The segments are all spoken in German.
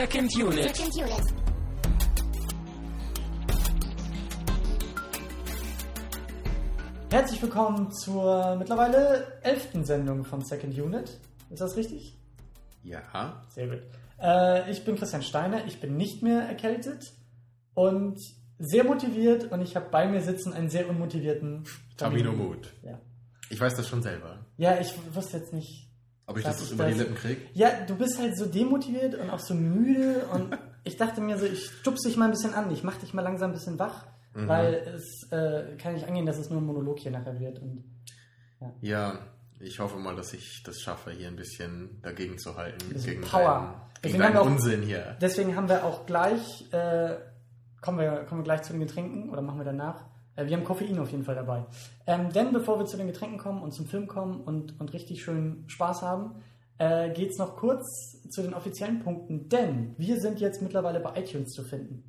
Second Unit. Second Unit. Herzlich willkommen zur mittlerweile elften Sendung von Second Unit. Ist das richtig? Ja. Sehr gut. Äh, ich bin Christian Steiner, ich bin nicht mehr erkältet und sehr motiviert und ich habe bei mir sitzen einen sehr unmotivierten Tamino Mut. Ja. Ich weiß das schon selber. ja, ich wusste jetzt nicht. Ob ich das ich über die das? Lippen kriege? Ja, du bist halt so demotiviert und auch so müde und ich dachte mir so, ich stupse dich mal ein bisschen an, ich mach dich mal langsam ein bisschen wach, Mhm. weil es äh, kann nicht angehen, dass es nur ein Monolog hier nachher wird. Und Ja, ich hoffe mal, dass ich das schaffe, hier ein bisschen dagegen zu halten. Gegen Power. deinen, Deswegen gegen haben wir deinen auch- Unsinn hier. Deswegen haben wir auch gleich, äh, kommen, wir, kommen wir gleich zu den Getränken oder machen wir danach. Äh, wir haben Koffein auf jeden Fall dabei. Ähm, denn bevor wir zu den Getränken kommen und zum Film kommen und, und richtig schön Spaß haben, äh, geht es noch kurz zu den offiziellen Punkten. Denn wir sind jetzt mittlerweile bei iTunes zu finden.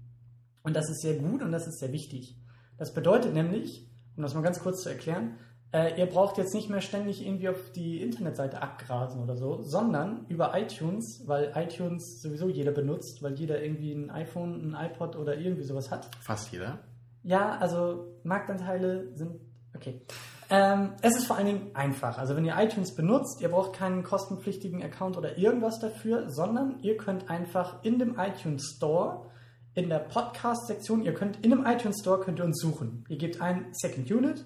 Und das ist sehr gut und das ist sehr wichtig. Das bedeutet nämlich, um das mal ganz kurz zu erklären, äh, ihr braucht jetzt nicht mehr ständig irgendwie auf die Internetseite abgrasen oder so, sondern über iTunes, weil iTunes sowieso jeder benutzt, weil jeder irgendwie ein iPhone, ein iPod oder irgendwie sowas hat. Fast jeder. Ja, also Marktanteile sind okay. Ähm, es ist vor allen Dingen einfach. Also wenn ihr iTunes benutzt, ihr braucht keinen kostenpflichtigen Account oder irgendwas dafür, sondern ihr könnt einfach in dem iTunes Store in der Podcast-Sektion, ihr könnt in dem iTunes Store könnt ihr uns suchen. Ihr gebt ein Second Unit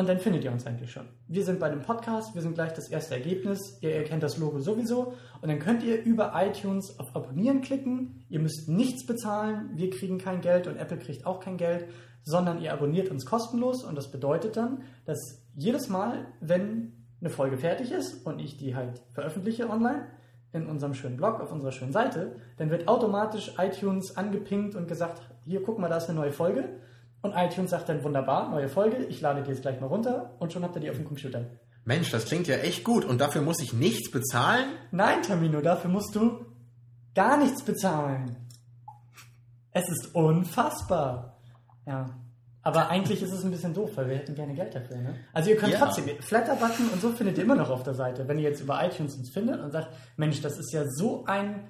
und dann findet ihr uns eigentlich schon. Wir sind bei dem Podcast, wir sind gleich das erste Ergebnis, ihr erkennt das Logo sowieso und dann könnt ihr über iTunes auf Abonnieren klicken. Ihr müsst nichts bezahlen, wir kriegen kein Geld und Apple kriegt auch kein Geld, sondern ihr abonniert uns kostenlos und das bedeutet dann, dass jedes Mal, wenn eine Folge fertig ist und ich die halt veröffentliche online, in unserem schönen Blog, auf unserer schönen Seite, dann wird automatisch iTunes angepinkt und gesagt, hier guck mal, da ist eine neue Folge. Und iTunes sagt dann wunderbar, neue Folge, ich lade die jetzt gleich mal runter und schon habt ihr die auf dem Computer. Mensch, das klingt ja echt gut. Und dafür muss ich nichts bezahlen? Nein, Tamino, dafür musst du gar nichts bezahlen. Es ist unfassbar. Ja. Aber eigentlich ist es ein bisschen doof, weil wir hätten gerne Geld dafür. Ne? Also ihr könnt Ja. trotzdem, Flatter-Button und so findet ihr immer noch auf der Seite. Wenn ihr jetzt über iTunes uns findet und sagt, Mensch, das ist ja so ein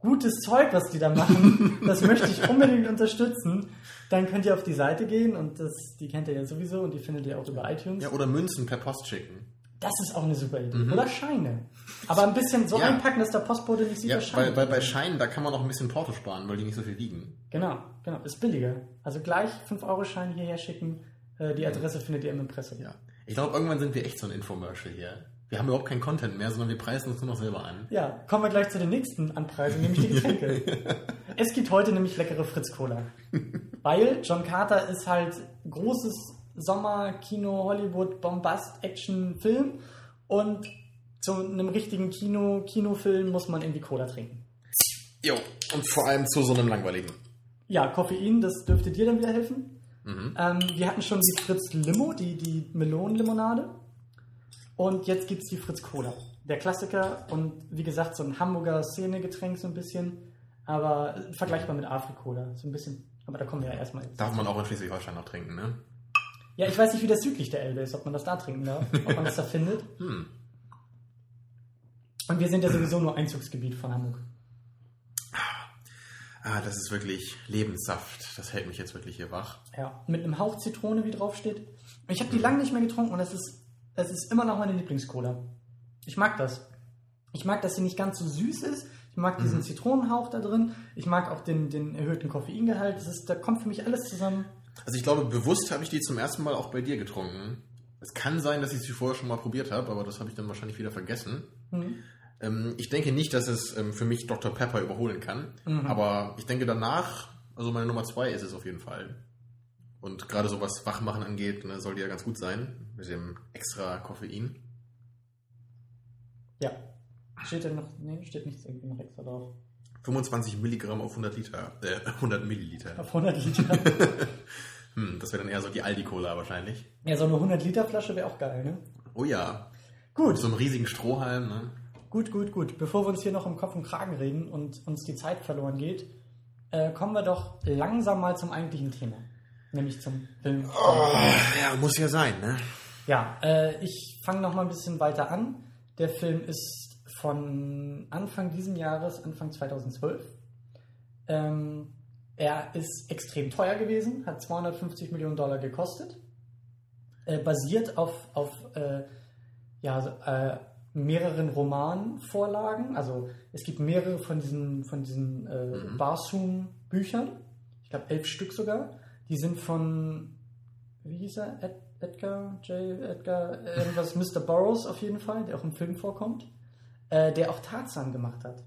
gutes Zeug, was die da machen, das möchte ich unbedingt unterstützen, dann könnt ihr auf die Seite gehen und das, die kennt ihr ja sowieso und die findet ihr auch über iTunes. Ja, oder Münzen per Post schicken. Das ist auch eine super Idee. Oder Scheine. Aber ein bisschen so Mhm. Ja. einpacken, dass der Postbote nicht sieht, Ja, Scheine weil, weil bei. Scheinen, da kann man noch ein bisschen Porto sparen, weil die nicht so viel wiegen. Genau, genau. Ist billiger. Also gleich 5-Euro-Schein hierher schicken. Äh, die Adresse findet ihr im Impressum. Ja. Ich glaube, irgendwann sind wir echt so ein Infomercial hier. Wir haben überhaupt keinen Content mehr, sondern wir preisen uns nur noch selber an. Ja, kommen wir gleich zu den nächsten Anpreisungen, nämlich die Getränke. es gibt heute nämlich leckere Fritz-Cola. Weil John Carter ist halt großes Sommer-Kino, Hollywood, Bombast-Action-Film und zu einem richtigen Kino, Kinofilm muss man irgendwie Cola trinken. Jo, und vor allem zu so einem langweiligen. Ja, Koffein, das dürfte dir dann wieder helfen. Mhm. Ähm, wir hatten schon die Fritz Limo, die, die Melonenlimonade. Und jetzt gibt es die Fritz Cola. Der Klassiker und wie gesagt, so ein Hamburger Szene-Getränk so ein bisschen. Aber vergleichbar mit Afri-Cola. So ein bisschen. Aber da kommen wir ja erstmal. Darf man auch in Schleswig-Holstein noch trinken, ne? Ja, ich weiß nicht, wie das südlich der Elbe ist, ob man das da trinken darf, ob man das da findet. Hm. Und wir sind ja sowieso nur Einzugsgebiet von Hamburg. Ah, das ist wirklich Lebenssaft. Das hält mich jetzt wirklich hier wach. Ja, mit einem Hauch Zitrone, wie drauf steht. Ich habe die lange nicht mehr getrunken und es ist, es ist immer noch meine Lieblingscola. Ich mag das. Ich mag, dass sie nicht ganz so süß ist. Ich mag diesen Zitronenhauch da drin. Ich mag auch den, den erhöhten Koffeingehalt. Das ist, da kommt für mich alles zusammen. Also ich glaube, bewusst habe ich die zum ersten Mal auch bei dir getrunken. Es kann sein, dass ich sie vorher schon mal probiert habe, aber das habe ich dann wahrscheinlich wieder vergessen. Mhm. Ähm, ich denke nicht, dass es ähm, für mich Dr. Pepper überholen kann, Mhm. aber ich denke danach, also meine Nummer zwei ist es auf jeden Fall. Und gerade so was Wachmachen angeht, ne, soll die ja ganz gut sein, mit dem extra Koffein. Ja. Steht da noch, nee, steht nichts irgendwie noch extra drauf. 25 Milligramm auf 100 Liter, äh, 100 Milliliter. Auf 100 Liter. Hm, das wäre dann eher so die Aldi-Cola wahrscheinlich. ja, so eine 100 Liter Flasche wäre auch geil, ne? Oh ja, Gut. mit so einem riesigen Strohhalm, ne? Gut, gut, gut. Bevor wir uns hier noch im Kopf und Kragen reden und uns die Zeit verloren geht, äh, kommen wir doch langsam mal zum eigentlichen Thema. Nämlich zum Film. Ja, muss ja sein, ne? Ja, äh, ich fange noch mal ein bisschen weiter an. Der Film ist von Anfang diesen Jahres, Anfang 2012. Ähm, er ist extrem teuer gewesen, hat 250 Millionen Dollar gekostet, äh, basiert auf, auf äh, ja, äh, mehreren Romanvorlagen. Also es gibt mehrere von diesen, von diesen äh, Mhm. Barsoom-Büchern, ich glaube elf Stück sogar. Die sind von, wie hieß er? Ed, Edgar, J. Edgar, irgendwas, Mr. Burroughs auf jeden Fall, der auch im Film vorkommt, äh, der auch Tarzan gemacht hat.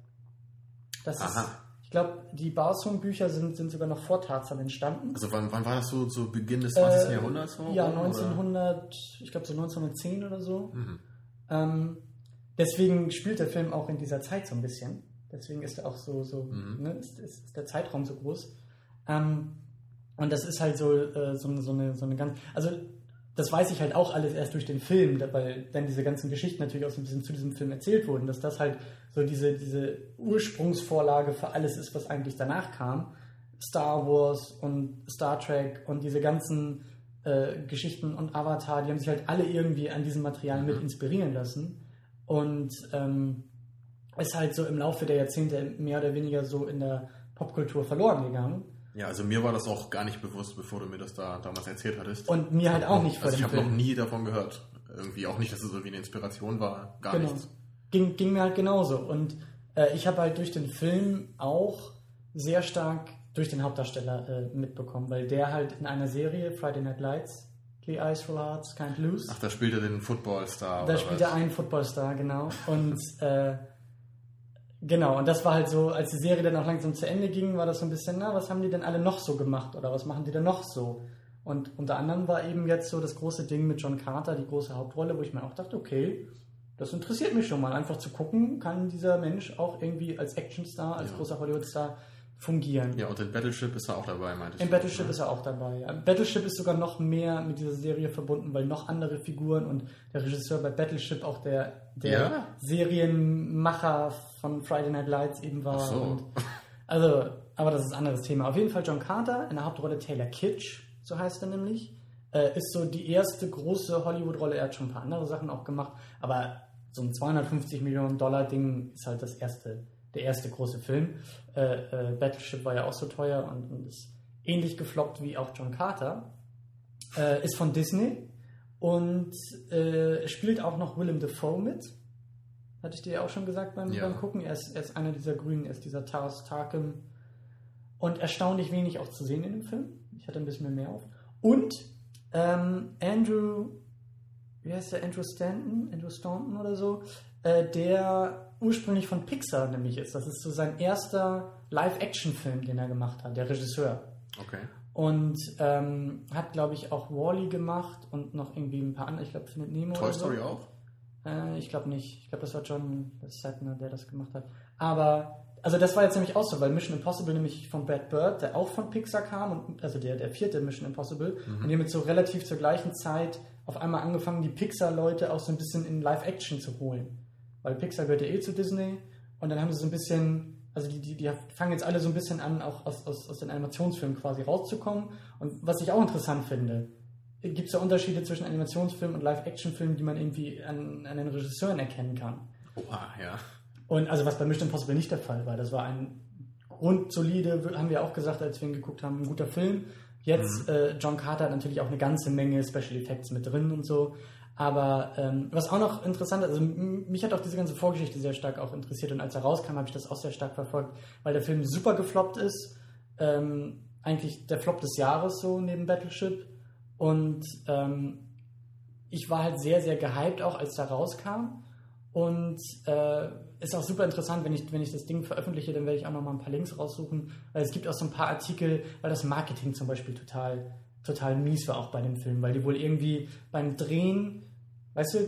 Das ist, Aha. ich glaube, die Barsoom-Bücher sind, sind sogar noch vor Tarzan entstanden. Also wann, wann war das so, so Beginn des 20. Äh, Jahrhunderts? so Ja, rum, oder? 1900, ich glaube so 1910 oder so. Mhm. Ähm, deswegen spielt der Film auch in dieser Zeit so ein bisschen. Deswegen ist er auch so, so Mhm. ne, ist, ist, ist der Zeitraum so groß. Ähm, und das ist halt so, äh, so, eine- so, eine, so eine ganz. Also, das weiß ich halt auch alles erst durch den Film, weil dann diese ganzen Geschichten natürlich auch so ein bisschen zu diesem Film erzählt wurden, dass das halt so diese, diese Ursprungsvorlage für alles ist, was eigentlich danach kam. Star Wars und Star Trek und diese ganzen äh, Geschichten und Avatar, die haben sich halt alle irgendwie an diesem Material mit inspirieren lassen. Und ähm, ist halt so im Laufe der Jahrzehnte mehr oder weniger so in der Popkultur verloren gegangen. Ja, also mir war das auch gar nicht bewusst, bevor du mir das da damals erzählt hattest. Und mir halt auch nicht vor also ich habe noch nie davon gehört. Irgendwie auch nicht, dass es irgendwie eine Inspiration war. Gar Genau. nichts. Ging, ging mir halt genauso. Und äh, ich habe halt durch den Film auch sehr stark durch den Hauptdarsteller äh, mitbekommen, weil der halt in einer Serie, Friday Night Lights, The Ice Full Hearts Can't Lose, Ach, da spielt er den Footballstar. Da spielt was? er einen Footballstar, genau. Und äh, genau, und das war halt so, als die Serie dann auch langsam zu Ende ging, war das so ein bisschen, na, was haben die denn alle noch so gemacht oder was machen die denn noch so? Und unter anderem war eben jetzt so das große Ding mit John Carter, die große Hauptrolle, wo ich mir auch dachte, okay, das interessiert mich schon mal, einfach zu gucken, kann dieser Mensch auch irgendwie als Actionstar, als Ja. großer Hollywood-Star fungieren. Ja, und in Battleship ist er auch dabei, meinte In Battleship ist er auch dabei. Battleship ist sogar noch mehr mit dieser Serie verbunden, weil noch andere Figuren und der Regisseur bei Battleship auch der, der Ja? Serienmacher von Friday Night Lights eben war. Ach so. Also, aber das ist ein anderes Thema. Auf jeden Fall John Carter, in der Hauptrolle Taylor Kitsch, so heißt er nämlich, äh, ist so die erste große Hollywood-Rolle. Er hat schon ein paar andere Sachen auch gemacht, aber so ein 250 Millionen Dollar Ding ist halt das erste, der erste große Film. Äh, äh, Battleship war ja auch so teuer und, und ist ähnlich gefloppt wie auch John Carter. Äh, ist von Disney und äh, spielt auch noch Willem Dafoe mit. Hatte ich dir ja auch schon gesagt beim, Ja. beim Gucken. Er ist, er ist einer dieser Grünen, er ist dieser Tars Tarkin. Und erstaunlich wenig auch zu sehen in dem Film. Ich hatte ein bisschen mehr auf. Und ähm, Andrew, wie heißt der? Andrew Stanton? Andrew Staunton oder so? Äh, der ursprünglich von Pixar nämlich ist. Das ist so sein erster Live-Action-Film, den er gemacht hat, der Regisseur. Okay. Und ähm, hat, glaube ich, auch Wally gemacht und noch irgendwie ein paar andere. Ich glaube, Findet Nemo. Toy oder so. Story auch? Äh, ich glaube nicht. Ich glaube, das war John Lasseter, der das gemacht hat. Aber, also das war jetzt nämlich auch so, weil Mission Impossible nämlich von Brad Bird, der auch von Pixar kam, und, also der, der vierte Mission Impossible, und die haben jetzt so relativ zur gleichen Zeit auf einmal angefangen, die Pixar-Leute auch so ein bisschen in Live-Action zu holen. Weil Pixar gehört ja eh zu Disney und dann haben sie so ein bisschen, also die, die, die fangen jetzt alle so ein bisschen an, auch aus, aus, aus den Animationsfilmen quasi rauszukommen. Und was ich auch interessant finde, gibt es ja Unterschiede zwischen Animationsfilmen und Live-Action-Filmen, die man irgendwie an, an den Regisseuren erkennen kann. Oha, ja. Und also was bei Mission Impossible nicht der Fall war. Das war ein grundsolide, haben wir auch gesagt, als wir ihn geguckt haben, ein guter Film. Jetzt, äh, John Carter hat natürlich auch eine ganze Menge Special Effects mit drin und so. Aber ähm, was auch noch interessant ist, also mich hat auch diese ganze Vorgeschichte sehr stark auch interessiert und als er rauskam, habe ich das auch sehr stark verfolgt, weil der Film super gefloppt ist. Ähm, eigentlich der Flop des Jahres so neben Battleship. Und ähm, ich war halt sehr, sehr gehypt auch, als er rauskam. Und äh, ist auch super interessant, wenn ich, wenn ich das Ding veröffentliche, dann werde ich auch noch mal ein paar Links raussuchen. Weil es gibt auch so ein paar Artikel, weil das Marketing zum Beispiel total, total mies war auch bei dem Film, weil die wohl irgendwie beim Drehen, weißt du,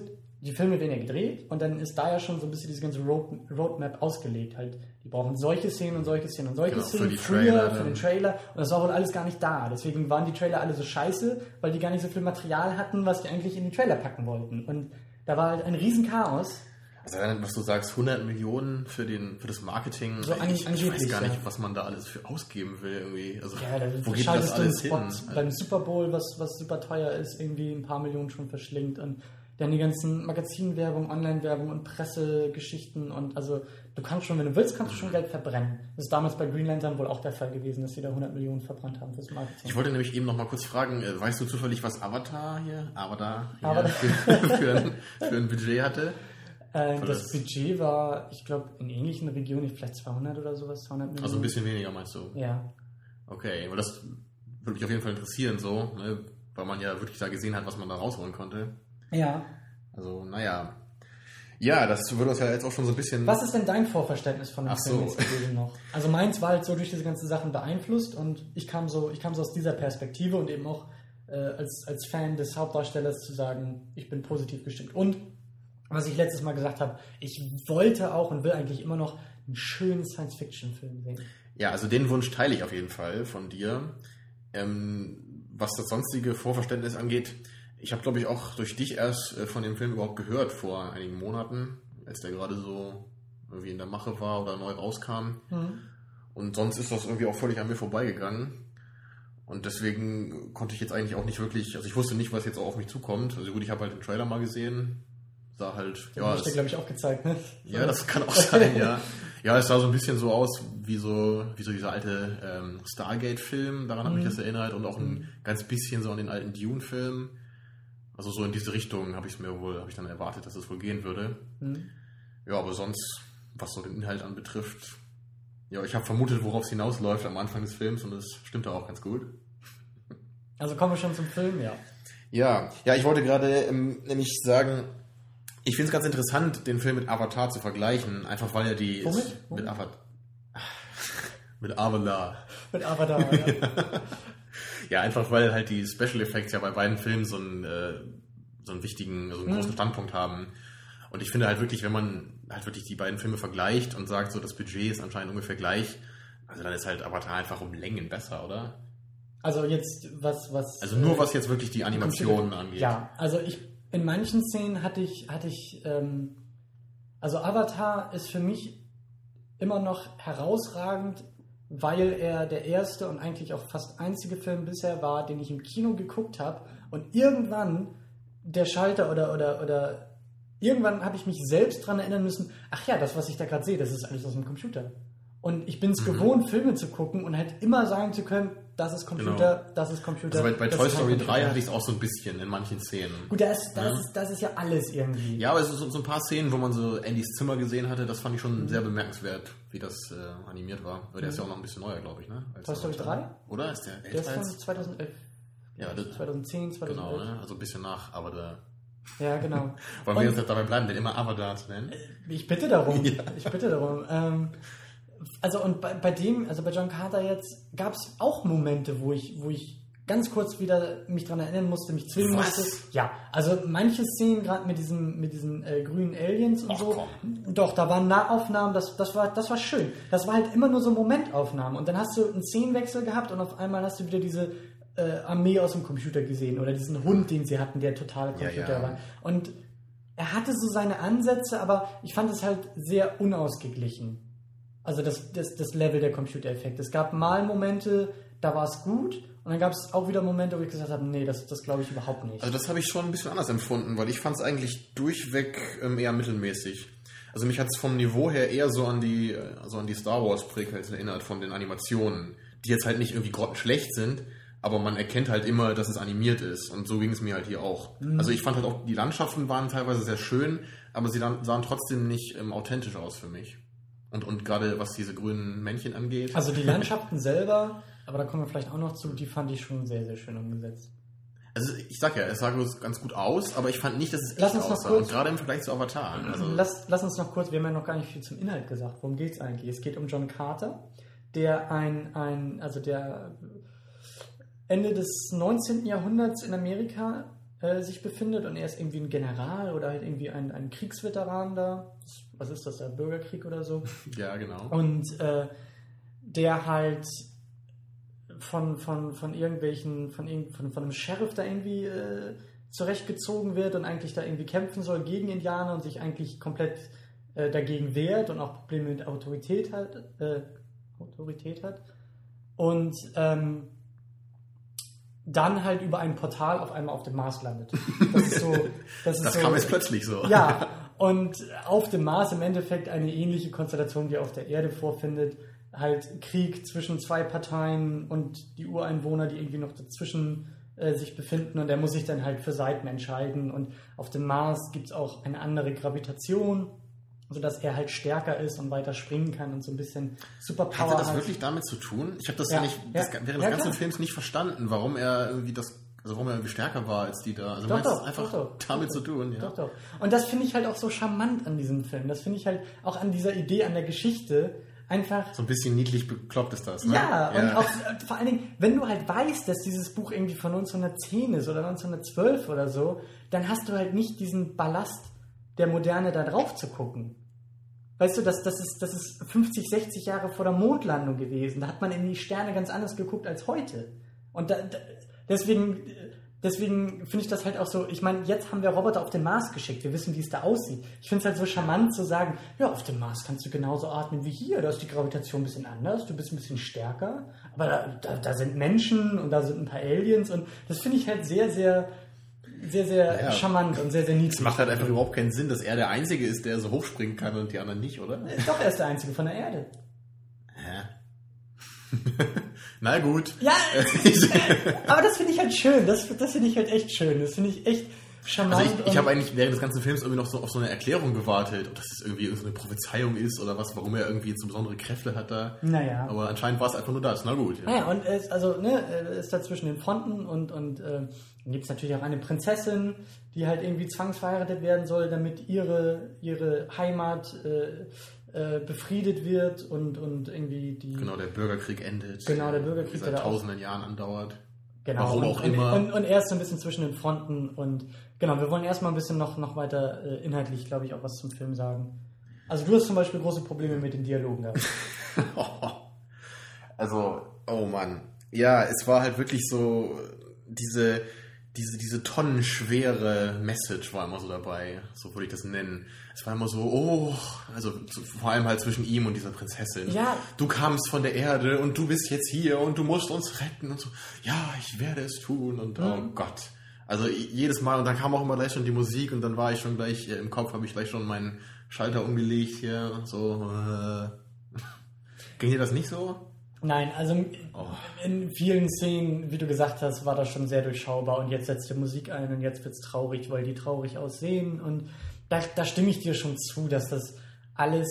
die Filme werden ja gedreht und dann ist da ja schon so ein bisschen diese ganze Road, Roadmap ausgelegt. Halt, die brauchen solche Szenen und solche Szenen und solche Genau, für Szenen die früher, Trailer für den Trailer und das war wohl alles gar nicht da. Deswegen waren die Trailer alle so scheiße, weil die gar nicht so viel Material hatten, was die eigentlich in die Trailer packen wollten. Und da war halt ein riesen Chaos. Also was du sagst, 100 Millionen für, den, für das Marketing. So an- ich, ich weiß gar nicht, was man da alles für ausgeben will irgendwie. Also, Ja, da wo geht das alles hin? beim Super Bowl, was, was super teuer ist, irgendwie ein paar Millionen schon verschlingt. Und Haben die ganzen Magazinwerbung, Online-Werbung und Pressegeschichten und also du kannst schon, wenn du willst, kannst du schon Geld verbrennen. Das ist damals bei Green Lantern wohl auch der Fall gewesen, dass sie da 100 Millionen verbrannt haben fürs Marketing. Ich wollte nämlich eben noch mal kurz fragen, äh, weißt du zufällig, was Avatar hier, Avatar, hier Avatar. Für, für, ein, für ein Budget hatte? Äh, das- Budget war, ich glaube, in ähnlichen Regionen vielleicht 200 oder sowas, 200 Millionen. Also ein bisschen weniger, meinst du? Ja. Okay, aber das würde mich auf jeden Fall interessieren, so, ne? weil man ja wirklich da gesehen hat, was man da rausholen konnte. Ja. Also, naja. Ja, das würde uns ja jetzt auch schon so ein bisschen. Was ist denn dein Vorverständnis von dem Ach Film so. jetzt gewesen noch? Also meins war halt so durch diese ganzen Sachen beeinflusst und ich kam so, ich kam so aus dieser Perspektive und eben auch äh, als, als Fan des Hauptdarstellers zu sagen, ich bin positiv gestimmt. Und was ich letztes Mal gesagt habe, ich wollte auch und will eigentlich immer noch einen schönen Science-Fiction-Film sehen. Ja, also den Wunsch teile ich auf jeden Fall von dir. Ähm, was das sonstige Vorverständnis angeht, ich habe, glaube ich, auch durch dich erst äh, von dem Film überhaupt gehört vor einigen Monaten, als der gerade so irgendwie in der Mache war oder neu rauskam. Und sonst ist das irgendwie auch völlig an mir vorbeigegangen. Und deswegen konnte ich jetzt eigentlich auch nicht wirklich, also ich wusste nicht, was jetzt auch auf mich zukommt. Also gut, ich habe halt den Trailer mal gesehen, sah halt, Den ja, habe ich dir, es, glaube ich, auch gezeigt, ne? ja, das kann auch sein, ja. Ja, es sah so ein bisschen so aus wie so, wie so dieser alte ähm, Stargate-Film, daran hat mich Mhm. das erinnert, und auch ein ganz bisschen so an den alten Dune-Film. Also so in diese Richtung habe ich es mir wohl, habe ich dann erwartet, dass es wohl gehen würde. Hm. Ja, aber sonst, was so den Inhalt anbetrifft, ja, ich habe vermutet, worauf es hinausläuft am Anfang des Films und das stimmte auch ganz gut. Also kommen wir schon zum Film, ja. Ja, ja, ich wollte gerade ähm, nämlich sagen, ich finde es ganz interessant, den Film mit Avatar zu vergleichen, einfach weil er die Womit? mit Womit? Avatar mit Avatar. Mit Avatar, ja. Ja, einfach weil halt die Special Effects ja bei beiden Filmen so einen, äh, so einen wichtigen, also einen Mhm. großen Standpunkt haben. Und ich finde halt wirklich, wenn man halt wirklich die beiden Filme vergleicht und sagt, so das Budget ist anscheinend ungefähr gleich, also dann ist halt Avatar einfach um Längen besser, oder? Also jetzt, was, was. Also nur äh, was jetzt wirklich die Animationen angeht. Ja, also ich in manchen Szenen hatte ich, hatte ich, ähm, also Avatar ist für mich immer noch herausragend, weil er der erste und eigentlich auch fast einzige Film bisher war, den ich im Kino geguckt habe und irgendwann der Schalter oder oder oder irgendwann habe ich mich selbst daran erinnern müssen, ach ja, das, was ich da gerade sehe, das ist alles aus dem Computer. Und ich bin es Mhm. gewohnt, Filme zu gucken und halt immer sagen zu können, das ist Computer, das ist Computer. Also bei, bei Toy Story Computer. 3 hatte ich es auch so ein bisschen in manchen Szenen. Gut, das, das, Ja. ist, das ist ja alles irgendwie. Ja, aber es ist so, so ein paar Szenen, wo man so Andys Zimmer gesehen hatte, das fand ich Mhm. schon sehr bemerkenswert, wie das äh, animiert war. Weil der ist ja auch noch ein bisschen neuer, glaube ich, ne? Als Toy Story Avatar. 3? Oder? Ist der Der ist von als... 2011. Ja, das, 2010, 2011. genau, ne? Also ein bisschen nach, aber da... Ja, genau. Wollen wir jetzt dabei bleiben, den immer Avatar zu nennen? Ich bitte darum. Ja. Ich bitte darum. Ähm, also und bei, bei dem, also bei John Carter jetzt, gab es auch Momente, wo ich, wo ich ganz kurz wieder mich dran erinnern musste, mich zwingen Was? musste. Ja, also manche Szenen, gerade mit diesen, mit diesen äh, grünen Aliens und Ach, so, komm. doch, da waren Nahaufnahmen, das, das, war, das war schön. Das war halt immer nur so Momentaufnahmen. Und dann hast du einen Szenenwechsel gehabt und auf einmal hast du wieder diese äh, Armee aus dem Computer gesehen oder diesen Hund, den sie hatten, der total Ja, Computer ja. war. Und er hatte so seine Ansätze, aber ich fand es halt sehr unausgeglichen. Also das, das, das Level der Computereffekte. Es gab mal Momente, da war es gut und dann gab es auch wieder Momente, wo ich gesagt habe, nee, das, das glaube ich überhaupt nicht. Also das habe ich schon ein bisschen anders empfunden, weil ich fand es eigentlich durchweg ähm, eher mittelmäßig. Also mich hat es vom Niveau her eher so an die, also an die Star Wars Prequels erinnert von den Animationen, die jetzt halt nicht irgendwie grottenschlecht sind, aber man erkennt halt immer, dass es animiert ist. Und so ging es mir halt hier auch. Also ich fand halt auch, die Landschaften waren teilweise sehr schön, aber sie sahen trotzdem nicht ähm, authentisch aus für mich. Und, und gerade was diese grünen Männchen angeht. Also die Landschaften selber, aber da kommen wir vielleicht auch noch zu, die fand ich schon sehr, sehr schön umgesetzt. Also ich sag ja, es sah ganz gut aus, aber ich fand nicht, dass es echt Lass uns noch aussah. kurz- Und gerade im Vergleich zu Avatar. Also, Lass, lass uns noch kurz, wir haben ja noch gar nicht viel zum Inhalt gesagt. Worum geht es eigentlich? Es geht um John Carter, der ein, ein also der Ende des 19. Jahrhunderts in Amerika äh, sich befindet und er ist irgendwie ein General oder halt irgendwie ein, ein Kriegsveteran da. Was ist das, der Bürgerkrieg oder so? ja, genau. Und äh, der halt von, von, von irgendwelchen, von, irgend- von, von einem Sheriff da irgendwie äh, zurechtgezogen wird und eigentlich da irgendwie kämpfen soll gegen Indianer und sich eigentlich komplett äh, dagegen wehrt und auch Probleme mit Autorität hat. Äh, Autorität hat. Und ähm, dann halt über ein Portal auf einmal auf dem Mars landet. Das ist so. Das, ist Das so, kam jetzt plötzlich so. Ja, und auf dem Mars im Endeffekt eine ähnliche Konstellation wie auf der Erde vorfindet. Halt Krieg zwischen zwei Parteien und die Ureinwohner, die irgendwie noch dazwischen äh, sich befinden und er muss sich dann halt für Seiten entscheiden. Und auf dem Mars gibt es auch eine andere Gravitation, sodass er halt stärker ist und weiter springen kann und so ein bisschen Superpower Hatte das hat. wirklich damit zu tun? Ich habe das Ja, ja, nicht, ja. das, während Ja, des ganzen klar. Films nicht verstanden, warum er irgendwie das, also warum er irgendwie stärker war als die da. Also Doch, doch, das einfach doch, doch. damit zu tun, ja. Doch, doch. Und das finde ich halt auch so charmant an diesem Film. Das finde ich halt auch an dieser Idee, an der Geschichte einfach. So ein bisschen niedlich bekloppt ist das, ne? Ja, und auch äh, vor allen Dingen, wenn du halt weißt, dass dieses Buch irgendwie von 1910 ist oder 1912 oder so, dann hast du halt nicht diesen Ballast der Moderne da drauf zu gucken. Weißt du, das, das, ist, das ist 50, 60 Jahre vor der Mondlandung gewesen. Da hat man in die Sterne ganz anders geguckt als heute. Und da, da, deswegen, deswegen finde ich das halt auch so, ich meine, jetzt haben wir Roboter auf den Mars geschickt, wir wissen, wie es da aussieht. Ich finde es halt so charmant zu sagen, ja, auf dem Mars kannst du genauso atmen wie hier, da ist die Gravitation ein bisschen anders, du bist ein bisschen stärker, aber da, da, da sind Menschen und da sind ein paar Aliens und das finde ich halt sehr, sehr, sehr, sehr Ja. charmant und sehr, sehr niedlich. Es macht halt einfach überhaupt keinen Sinn, dass er der Einzige ist, der so hochspringen kann und die anderen nicht, oder? Doch, er ist der Einzige von der Erde. Hä? Na gut. Ja, aber das finde ich halt schön, das, das finde ich halt echt schön, das finde ich echt charmant. Also ich, ich habe eigentlich während des ganzen Films irgendwie noch so auf so eine Erklärung gewartet, ob das jetzt irgendwie so eine Prophezeiung ist oder was, warum er irgendwie jetzt so besondere Kräfte hat da. Naja. Aber anscheinend war es einfach nur das. Na gut. Ja. Naja, und er ist, also, ne, ist da zwischen den Fronten und, und äh, dann gibt es natürlich auch eine Prinzessin, die halt irgendwie zwangsverheiratet werden soll, damit ihre, ihre Heimat äh, äh, befriedet wird und, und irgendwie die. Genau, der Bürgerkrieg endet. Genau, der Bürgerkrieg, der seit tausenden Jahren andauert. Genau, Warum und, auch und, immer. Und, und er ist so ein bisschen zwischen den Fronten und genau, wir wollen erstmal ein bisschen noch, noch weiter äh, inhaltlich, glaube ich, auch was zum Film sagen. Also du hast zum Beispiel große Probleme mit den Dialogen gehabt. Also, oh Mann. Ja, es war halt wirklich so, diese, diese, diese tonnenschwere Message war immer so dabei, so würde ich das nennen. Es war immer so, oh, also so, vor allem halt zwischen ihm und dieser Prinzessin. Ja. Du kamst von der Erde und du bist jetzt hier und du musst uns retten und so, ja, ich werde es tun und oh Gott. Also jedes Mal und dann kam auch immer gleich schon die Musik und dann war ich schon gleich, äh, im Kopf habe ich gleich schon meinen Schalter umgelegt hier, so, äh. Ging dir das nicht so? Nein, also Oh. in vielen Szenen, wie du gesagt hast, war das schon sehr durchschaubar und jetzt setzt die Musik ein und jetzt wird's traurig, weil die traurig aussehen und da, da stimme ich dir schon zu, dass das alles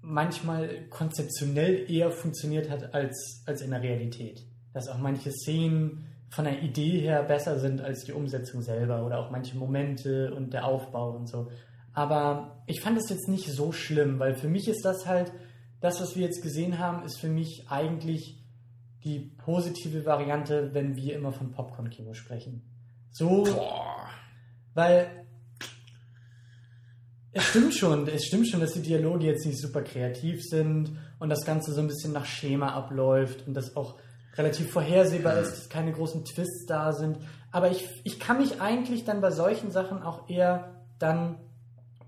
manchmal konzeptionell eher funktioniert hat als, als in der Realität. Dass auch manche Szenen von der Idee her besser sind als die Umsetzung selber oder auch manche Momente und der Aufbau und so. Aber ich fand es jetzt nicht so schlimm, weil für mich ist das halt, das, was wir jetzt gesehen haben, ist für mich eigentlich die positive Variante, wenn wir immer von Popcorn-Kino sprechen. So, Boah. weil es stimmt schon, es stimmt schon, dass die Dialoge jetzt nicht super kreativ sind und das Ganze so ein bisschen nach Schema abläuft und das auch relativ vorhersehbar ist, dass keine großen Twists da sind. Aber ich, ich kann mich eigentlich dann bei solchen Sachen auch eher dann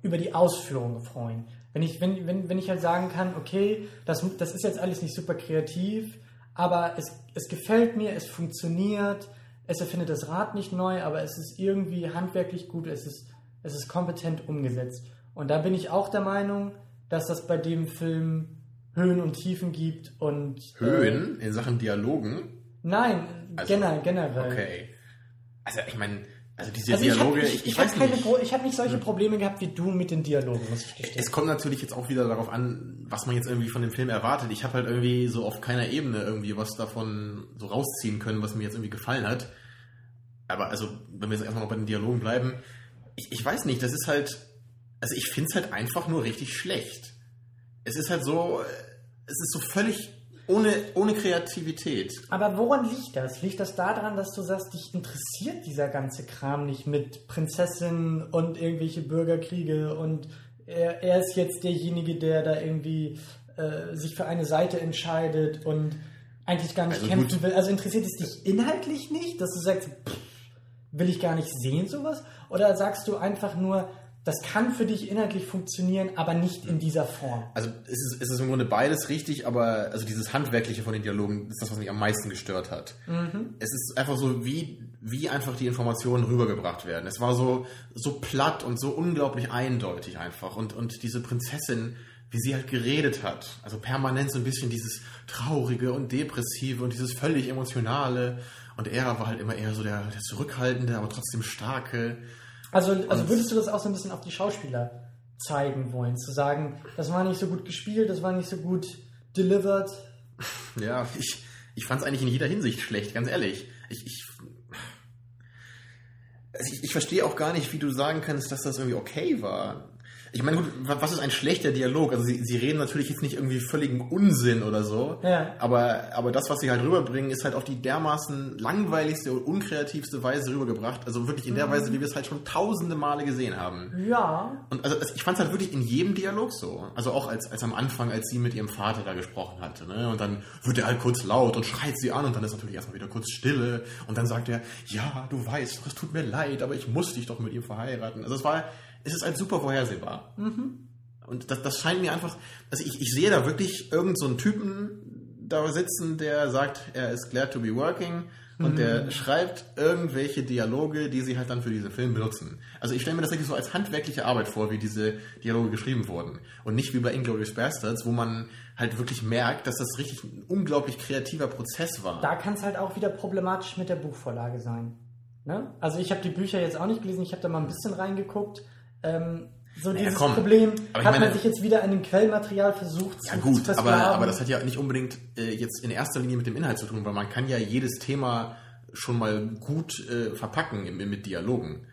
über die Ausführung freuen. Wenn ich, wenn, wenn, wenn ich halt sagen kann, okay, das, das ist jetzt alles nicht super kreativ, aber es, es gefällt mir, es funktioniert, es erfindet das Rad nicht neu, aber es ist irgendwie handwerklich gut, es ist, es ist kompetent umgesetzt. Und da bin ich auch der Meinung, dass das bei dem Film Höhen und Tiefen gibt und Äh, Höhen in Sachen Dialogen. nein, Also, generell, generell. Okay. Also ich meine, also diese Also ich habe Dialoge, ich, ich, ich, ich weiß keine, nicht. Ich hab nicht solche Probleme gehabt wie du mit den Dialogen, muss ich gestehen. Es kommt natürlich jetzt auch wieder darauf an, was man jetzt irgendwie von dem Film erwartet. Ich habe halt irgendwie so auf keiner Ebene irgendwie was davon so rausziehen können, was mir jetzt irgendwie gefallen hat. Aber also, wenn wir jetzt erstmal noch bei den Dialogen bleiben, ich, ich weiß nicht, das ist halt, also ich finde es halt einfach nur richtig schlecht. Es ist halt so, äh, es ist so völlig ohne, ohne Kreativität. Aber woran liegt das? Liegt das daran, dass du sagst, dich interessiert dieser ganze Kram nicht mit Prinzessinnen und irgendwelche Bürgerkriege und er, er ist jetzt derjenige, der da irgendwie äh, sich für eine Seite entscheidet und eigentlich gar nicht Also kämpfen gut. will. Also interessiert es dich inhaltlich nicht, dass du sagst, pff, will ich gar nicht sehen sowas? Oder sagst du einfach nur, das kann für dich inhaltlich funktionieren, aber nicht in dieser Form. Also es ist, es ist im Grunde beides richtig, aber also dieses Handwerkliche von den Dialogen ist das, was mich am meisten gestört hat. Mhm. Es ist einfach so, wie, wie einfach die Informationen rübergebracht werden. Es war so, so platt und so unglaublich eindeutig einfach. Und, und diese Prinzessin, wie sie halt geredet hat. Also permanent so ein bisschen dieses Traurige und Depressive und dieses völlig Emotionale. Und er war halt immer eher so der, der Zurückhaltende, aber trotzdem starke. Also, also würdest du das auch so ein bisschen auf die Schauspieler zeigen wollen? Zu sagen, das war nicht so gut gespielt, das war nicht so gut delivered? Ja, ich, ich fand es eigentlich in jeder Hinsicht schlecht, ganz ehrlich. Ich, ich, also ich, ich verstehe auch gar nicht, wie du sagen kannst, dass das irgendwie okay war. Ich meine, gut, was ist ein schlechter Dialog? Also sie, sie reden natürlich jetzt nicht irgendwie völligen Unsinn oder so, ja. aber, aber das, was sie halt rüberbringen, ist halt auf die dermaßen langweiligste und unkreativste Weise rübergebracht. Also wirklich in der mhm. Weise, wie wir es halt schon tausende Male gesehen haben. Ja. Und also ich fand es halt wirklich in jedem Dialog so. Also auch als, als am Anfang, als sie mit ihrem Vater da gesprochen hatte. Ne? Und dann wird er halt kurz laut und schreit sie an und dann ist natürlich erstmal wieder kurz Stille und dann sagt er, ja, du weißt, es tut mir leid, aber ich muss dich doch mit ihm verheiraten. Also es war es ist halt super vorhersehbar. Mhm. Und das, das scheint mir einfach, also ich, ich sehe da wirklich irgendeinen so Typen da sitzen, der sagt, er ist glad to be working und mhm. der schreibt irgendwelche Dialoge, die sie halt dann für diese Film benutzen. Also ich stelle mir das wirklich so als handwerkliche Arbeit vor, wie diese Dialoge geschrieben wurden. Und nicht wie bei Inglourious Bastards, wo man halt wirklich merkt, dass das richtig ein unglaublich kreativer Prozess war. Da kann es halt auch wieder problematisch mit der Buchvorlage sein. Ne? Also ich habe die Bücher jetzt auch nicht gelesen, ich habe da mal ein bisschen reingeguckt ähm, so naja, dieses komm. Problem hat meine, man sich jetzt wieder an dem Quellmaterial versucht ja, zu gut, zu aber, aber das hat ja nicht unbedingt äh, jetzt in erster Linie mit dem Inhalt zu tun, weil man kann ja jedes Thema schon mal gut äh, verpacken im, mit Dialogen.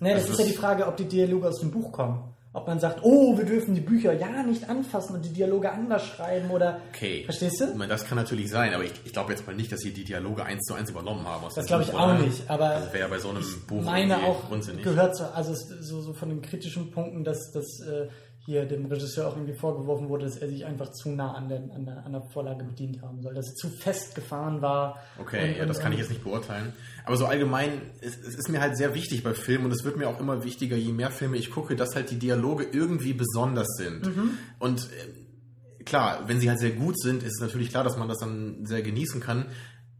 Nee, das also ist das ja die Frage, ob die Dialoge aus dem Buch kommen ob man sagt, oh, wir dürfen die Bücher ja nicht anfassen und die Dialoge anders schreiben oder. Okay. Verstehst du? Meine, das kann natürlich sein, aber ich, ich glaube jetzt mal nicht, dass sie die Dialoge eins zu eins übernommen haben. das glaube ich Buch, auch nicht, aber. Das wäre ja bei so einem Buch meine auch unsinnig. gehört zu, also so, so von den kritischen Punkten, dass, dass äh, hier dem Regisseur auch irgendwie vorgeworfen wurde, dass er sich einfach zu nah an der, an der, an der Vorlage bedient haben soll, dass er zu fest gefahren war. Okay, und, ja, das kann ich jetzt nicht beurteilen. Aber so allgemein, es, es, ist mir halt sehr wichtig bei Filmen und es wird mir auch immer wichtiger, je mehr Filme ich gucke, dass halt die Dialoge irgendwie besonders sind. Mhm. Und äh, klar, wenn sie halt sehr gut sind, ist es natürlich klar, dass man das dann sehr genießen kann.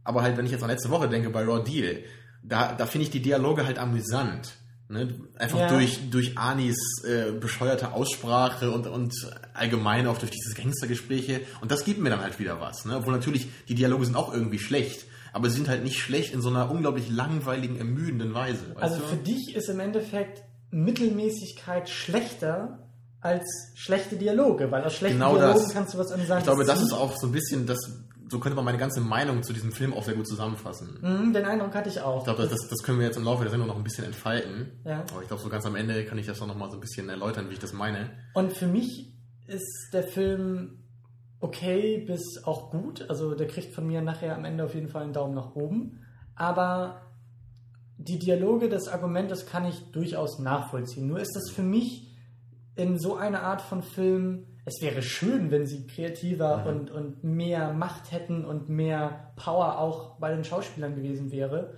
Aber halt, wenn ich jetzt an letzte Woche denke bei Raw Deal, da, da finde ich die Dialoge halt amüsant. Ne? Einfach ja. durch, durch Anis äh, bescheuerte Aussprache und, und allgemein auch durch diese Gangstergespräche. Und das gibt mir dann halt wieder was. Ne? Obwohl natürlich die Dialoge sind auch irgendwie schlecht. Aber sie sind halt nicht schlecht in so einer unglaublich langweiligen, ermüdenden Weise. Also du? für dich ist im Endeffekt Mittelmäßigkeit schlechter als schlechte Dialoge, weil aus schlechten genau Dialogen das. kannst du was Amüsantes Ich glaube, das ist auch so ein bisschen das so könnte man meine ganze Meinung zu diesem Film auch sehr gut zusammenfassen. Mhm, den Eindruck hatte ich auch. Ich glaube, das, das können wir jetzt im Laufe der Sendung noch ein bisschen entfalten. Ja. Aber ich glaube, so ganz am Ende kann ich das auch noch mal so ein bisschen erläutern, wie ich das meine. Und für mich ist der Film okay bis auch gut. Also der kriegt von mir nachher am Ende auf jeden Fall einen Daumen nach oben. Aber die Dialoge, das Argument, das kann ich durchaus nachvollziehen. Nur ist das für mich in so einer Art von Film es wäre schön, wenn sie kreativer mhm. und, und mehr Macht hätten und mehr Power auch bei den Schauspielern gewesen wäre.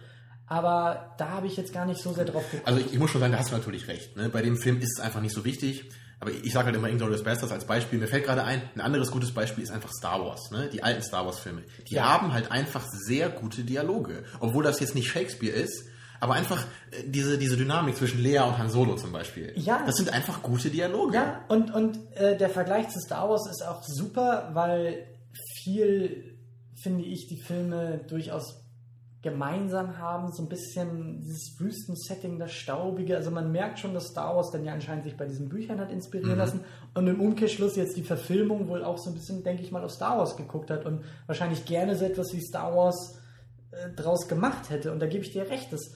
Aber da habe ich jetzt gar nicht so sehr drauf geguckt. Also ich, ich muss schon sagen, da hast du natürlich recht. Ne? Bei dem Film ist es einfach nicht so wichtig. Aber ich sage halt immer Inglourious Basterds als Beispiel. Mir fällt gerade ein, ein anderes gutes Beispiel ist einfach Star Wars. Ne? Die alten Star Wars Filme. Die ja. haben halt einfach sehr gute Dialoge. Obwohl das jetzt nicht Shakespeare ist, aber einfach äh, diese, diese Dynamik zwischen Lea und Han Solo zum Beispiel. Ja. Das sind einfach gute Dialoge. Ja, und, und äh, der Vergleich zu Star Wars ist auch super, weil viel, finde ich, die Filme durchaus gemeinsam haben, so ein bisschen dieses Wüstensetting, das Staubige. Also man merkt schon, dass Star Wars dann ja anscheinend sich bei diesen Büchern hat inspirieren mhm. lassen und im Umkehrschluss jetzt die Verfilmung wohl auch so ein bisschen, denke ich mal, auf Star Wars geguckt hat und wahrscheinlich gerne so etwas wie Star Wars äh, draus gemacht hätte. Und da gebe ich dir recht, das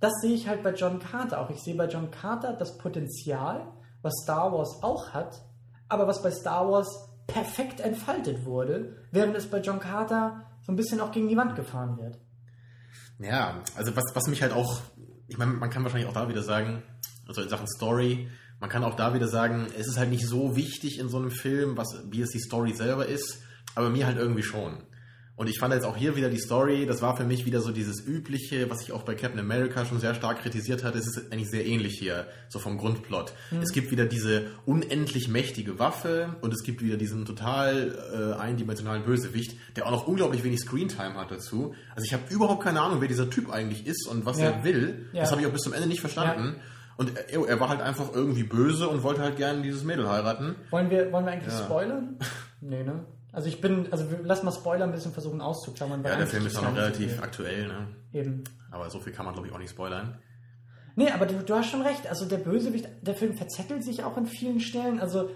das sehe ich halt bei John Carter auch. Ich sehe bei John Carter das Potenzial, was Star Wars auch hat, aber was bei Star Wars perfekt entfaltet wurde, während es bei John Carter so ein bisschen auch gegen die Wand gefahren wird. Ja, also was, was mich halt auch, ich meine, man kann wahrscheinlich auch da wieder sagen, also in Sachen Story, man kann auch da wieder sagen, es ist halt nicht so wichtig in so einem Film, was, wie es die Story selber ist, aber mir halt irgendwie schon. Und ich fand jetzt auch hier wieder die Story, das war für mich wieder so dieses übliche, was ich auch bei Captain America schon sehr stark kritisiert hatte. Es ist eigentlich sehr ähnlich hier, so vom Grundplot. Mhm. Es gibt wieder diese unendlich mächtige Waffe und es gibt wieder diesen total äh, eindimensionalen Bösewicht, der auch noch unglaublich wenig Screentime hat dazu. Also ich habe überhaupt keine Ahnung, wer dieser Typ eigentlich ist und was ja. er will. Ja. Das habe ich auch bis zum Ende nicht verstanden. Ja. Und er, er, war halt einfach irgendwie böse und wollte halt gerne dieses Mädel heiraten. Wollen wir, wollen wir eigentlich spoilern? nee, ne? Also ich bin, also lass mal Spoiler ein bisschen versuchen auszuklammern. Ja, der Film ist auch noch relativ aktuell, ne? Eben. Aber so viel kann man, glaube ich, auch nicht spoilern. Nee, aber du, du hast schon recht. Also der Bösewicht, der Film verzettelt sich auch an vielen Stellen. Also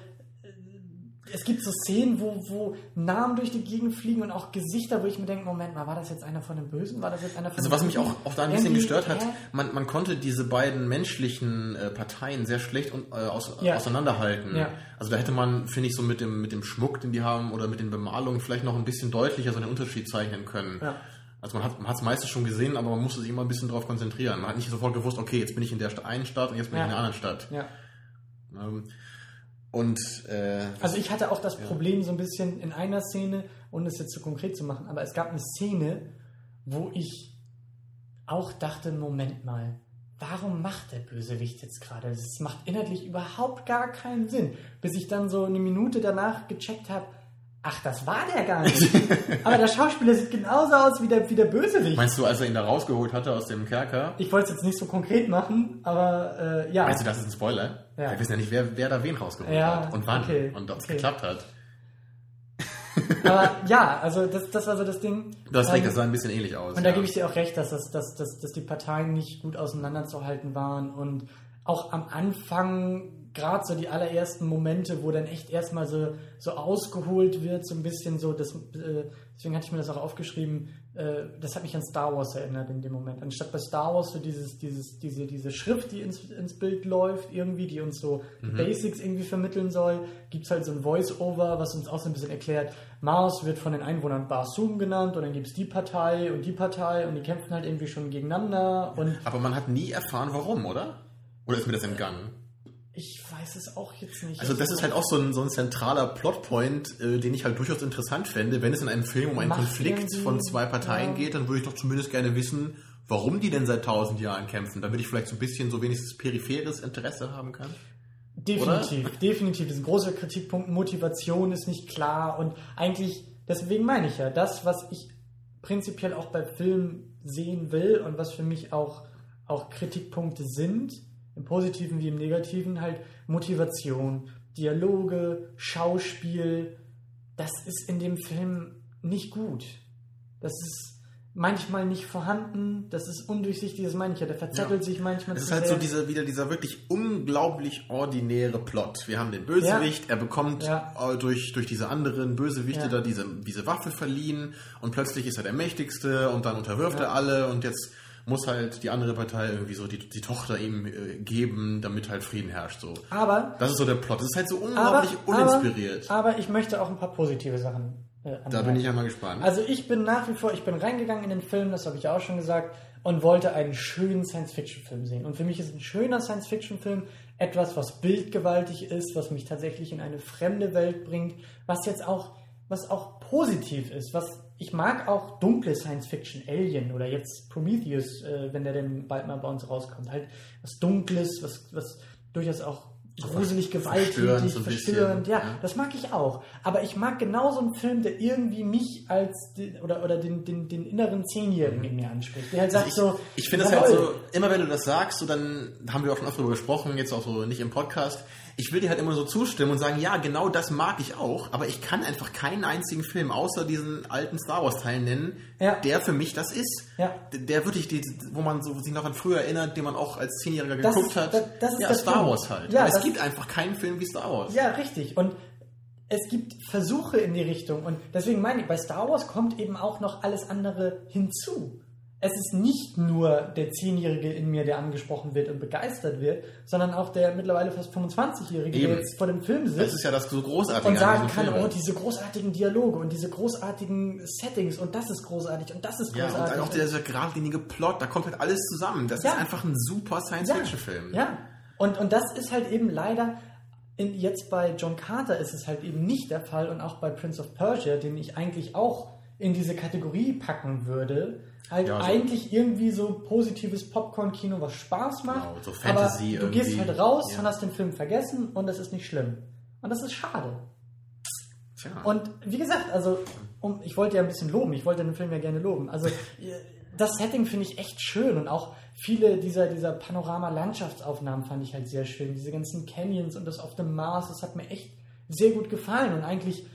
es gibt so Szenen, wo, wo Namen durch die Gegend fliegen und auch Gesichter, wo ich mir denke, Moment mal, war das jetzt einer von den Bösen? War das jetzt einer von Also was mich auch, auch da ein bisschen gestört hat, man, man konnte diese beiden menschlichen äh, Parteien sehr schlecht und, äh, aus, ja. auseinanderhalten. Ja. Also da hätte man, finde ich, so mit dem, mit dem Schmuck, den die haben, oder mit den Bemalungen vielleicht noch ein bisschen deutlicher so einen Unterschied zeichnen können. Ja. Also man hat es meistens schon gesehen, aber man musste sich immer ein bisschen darauf konzentrieren. Man hat nicht sofort gewusst, okay, jetzt bin ich in der einen Stadt und jetzt bin ich in der anderen Stadt. Ja. Ähm, und äh, also ich hatte auch das ja. Problem so ein bisschen in einer Szene, ohne es jetzt zu konkret zu machen, aber es gab eine Szene, wo ich auch dachte, Moment mal, warum macht der Bösewicht jetzt gerade? Das macht inhaltlich überhaupt gar keinen Sinn. Bis ich dann so eine Minute danach gecheckt habe, Ach, das war der gar nicht. Aber der Schauspieler sieht genauso aus wie der, wie der Bösewicht. Meinst du, als er ihn da rausgeholt hatte aus dem Kerker? Ich wollte es jetzt nicht so konkret machen, aber äh, ja. Meinst du, das ist ein Spoiler? Ja. Wir wissen ja nicht, wer, wer da wen rausgeholt ja, hat und wann okay, und ob es okay. geklappt hat. aber ja, also das, das war so das Ding. Das ähm, das sah ein bisschen ähnlich aus. Und ja. da gebe ich dir auch recht, dass, das, dass, dass, dass die Parteien nicht gut auseinanderzuhalten waren und auch am Anfang gerade so die allerersten Momente, wo dann echt erstmal so, so ausgeholt wird, so ein bisschen so, das, äh, deswegen hatte ich mir das auch aufgeschrieben, das hat mich an Star Wars erinnert in dem Moment. Anstatt bei Star Wars so dieses, dieses, diese, diese Schrift, die ins, ins Bild läuft, irgendwie, die uns so mhm. Basics irgendwie vermitteln soll, gibt es halt so ein Voice-Over, was uns auch so ein bisschen erklärt, Mars wird von den Einwohnern Barsum genannt und dann gibt es die Partei und die Partei und die kämpfen halt irgendwie schon gegeneinander. Und Aber man hat nie erfahren, warum, oder? Oder ist mir das entgangen? Ich weiß es auch jetzt nicht. Also das ist halt auch so ein, so ein zentraler Plotpoint, äh, den ich halt durchaus interessant fände. Wenn es in einem Film um einen Macht Konflikt von zwei Parteien ja. geht, dann würde ich doch zumindest gerne wissen, warum die denn seit tausend Jahren kämpfen, damit ich vielleicht so ein bisschen so wenigstens peripheres Interesse haben kann. Definitiv, definitiv. Das ist ein großer Kritikpunkt. Motivation ist nicht klar und eigentlich, deswegen meine ich ja, das, was ich prinzipiell auch bei Filmen sehen will und was für mich auch, auch Kritikpunkte sind, im Positiven wie im Negativen, halt Motivation, Dialoge, Schauspiel. Das ist in dem Film nicht gut. Das ist manchmal nicht vorhanden, das ist undurchsichtig, das meine ich ja, der verzettelt ja. sich manchmal. Es ist halt sehr. so dieser, wieder dieser wirklich unglaublich ordinäre Plot. Wir haben den Bösewicht, ja. er bekommt ja. durch, durch diese anderen Bösewichte da diese, diese Waffe verliehen und plötzlich ist er der Mächtigste und dann unterwirft er alle und jetzt muss halt die andere Partei irgendwie so die, die Tochter ihm äh, geben, damit halt Frieden herrscht. So. Aber das ist so der Plot. Das ist halt so unglaublich aber, uninspiriert. Aber, aber ich möchte auch ein paar positive Sachen. Äh, da bin ich ja mal gespannt. Also ich bin nach wie vor, ich bin reingegangen in den Film, das habe ich auch schon gesagt, und wollte einen schönen Science-Fiction-Film sehen. Und für mich ist ein schöner Science-Fiction-Film etwas, was bildgewaltig ist, was mich tatsächlich in eine fremde Welt bringt, was jetzt auch, was auch positiv ist, was ich mag auch dunkle Science-Fiction, Alien oder jetzt Prometheus, äh, wenn der denn bald mal bei uns rauskommt. Halt was Dunkles, was, was durchaus auch gruselig, gewalttätig, verstörend, so verstörend. Ja, ja, das mag ich auch. Aber ich mag genauso einen Film, der irgendwie mich als den, oder, oder den, den, den inneren Zehnjährigen in mir anspricht. Der halt sagt also ich, so. Ich finde das halt so, immer wenn du das sagst, so dann haben wir auch schon oft darüber gesprochen, jetzt auch so nicht im Podcast ich will dir halt immer so zustimmen und sagen, ja, genau das mag ich auch, aber ich kann einfach keinen einzigen Film außer diesen alten Star Wars Teil nennen, ja. der für mich das ist. Ja. Der wirklich, die, wo man so, sich noch an früher erinnert, den man auch als Zehnjähriger geguckt ist, hat. Das, das ist ja, Star Film. Wars halt. Ja, es gibt einfach keinen Film wie Star Wars. Ja, richtig. Und es gibt Versuche in die Richtung und deswegen meine ich, bei Star Wars kommt eben auch noch alles andere hinzu es ist nicht nur der Zehnjährige in mir, der angesprochen wird und begeistert wird, sondern auch der mittlerweile fast 25-Jährige, der jetzt vor dem Film sitzt. Das ist ja das so Großartige. Und sagen kann, oh, diese großartigen Dialoge und diese großartigen Settings und das ist großartig und das ist großartig. Ja, und dann auch dieser geradlinige Plot, da kommt halt alles zusammen. Das ja. ist einfach ein super Science-Fiction-Film. Ja, ja. Und, und das ist halt eben leider, in, jetzt bei John Carter ist es halt eben nicht der Fall und auch bei Prince of Persia, den ich eigentlich auch in diese Kategorie packen würde. Halt Ja, so- eigentlich irgendwie so positives Popcorn-Kino, was Spaß macht. Genau, so Fantasy aber du gehst irgendwie. halt raus Ja. und hast den Film vergessen und das ist nicht schlimm. Und das ist schade. Tja. Und wie gesagt, also um, ich wollte ja ein bisschen loben, ich wollte den Film ja gerne loben. Also äh, das Setting finde ich echt schön und auch viele dieser, dieser Panorama-Landschaftsaufnahmen fand ich halt sehr schön. Diese ganzen Canyons und das auf dem Mars, das hat mir echt sehr gut gefallen und eigentlich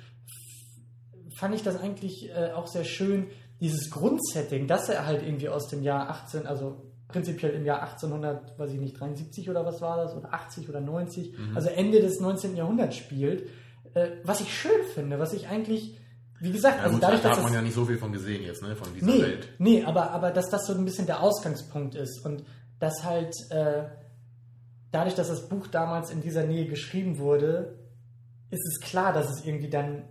fand ich das eigentlich äh, auch sehr schön, dieses Grundsetting, dass er halt irgendwie aus dem Jahr 18, also prinzipiell im Jahr 1800, weiß ich nicht, 73 oder was war das, oder 80 oder 90, also Ende des 19. Jahrhunderts spielt, äh, was ich schön finde, was ich eigentlich, wie gesagt, ja, also gut, dadurch, da dass hat man es, ja nicht so viel von gesehen jetzt, ne, von dieser nee, Welt. nee, aber, aber dass das so ein bisschen der Ausgangspunkt ist und dass halt äh, dadurch, dass das Buch damals in dieser Nähe geschrieben wurde, ist es klar, dass es irgendwie dann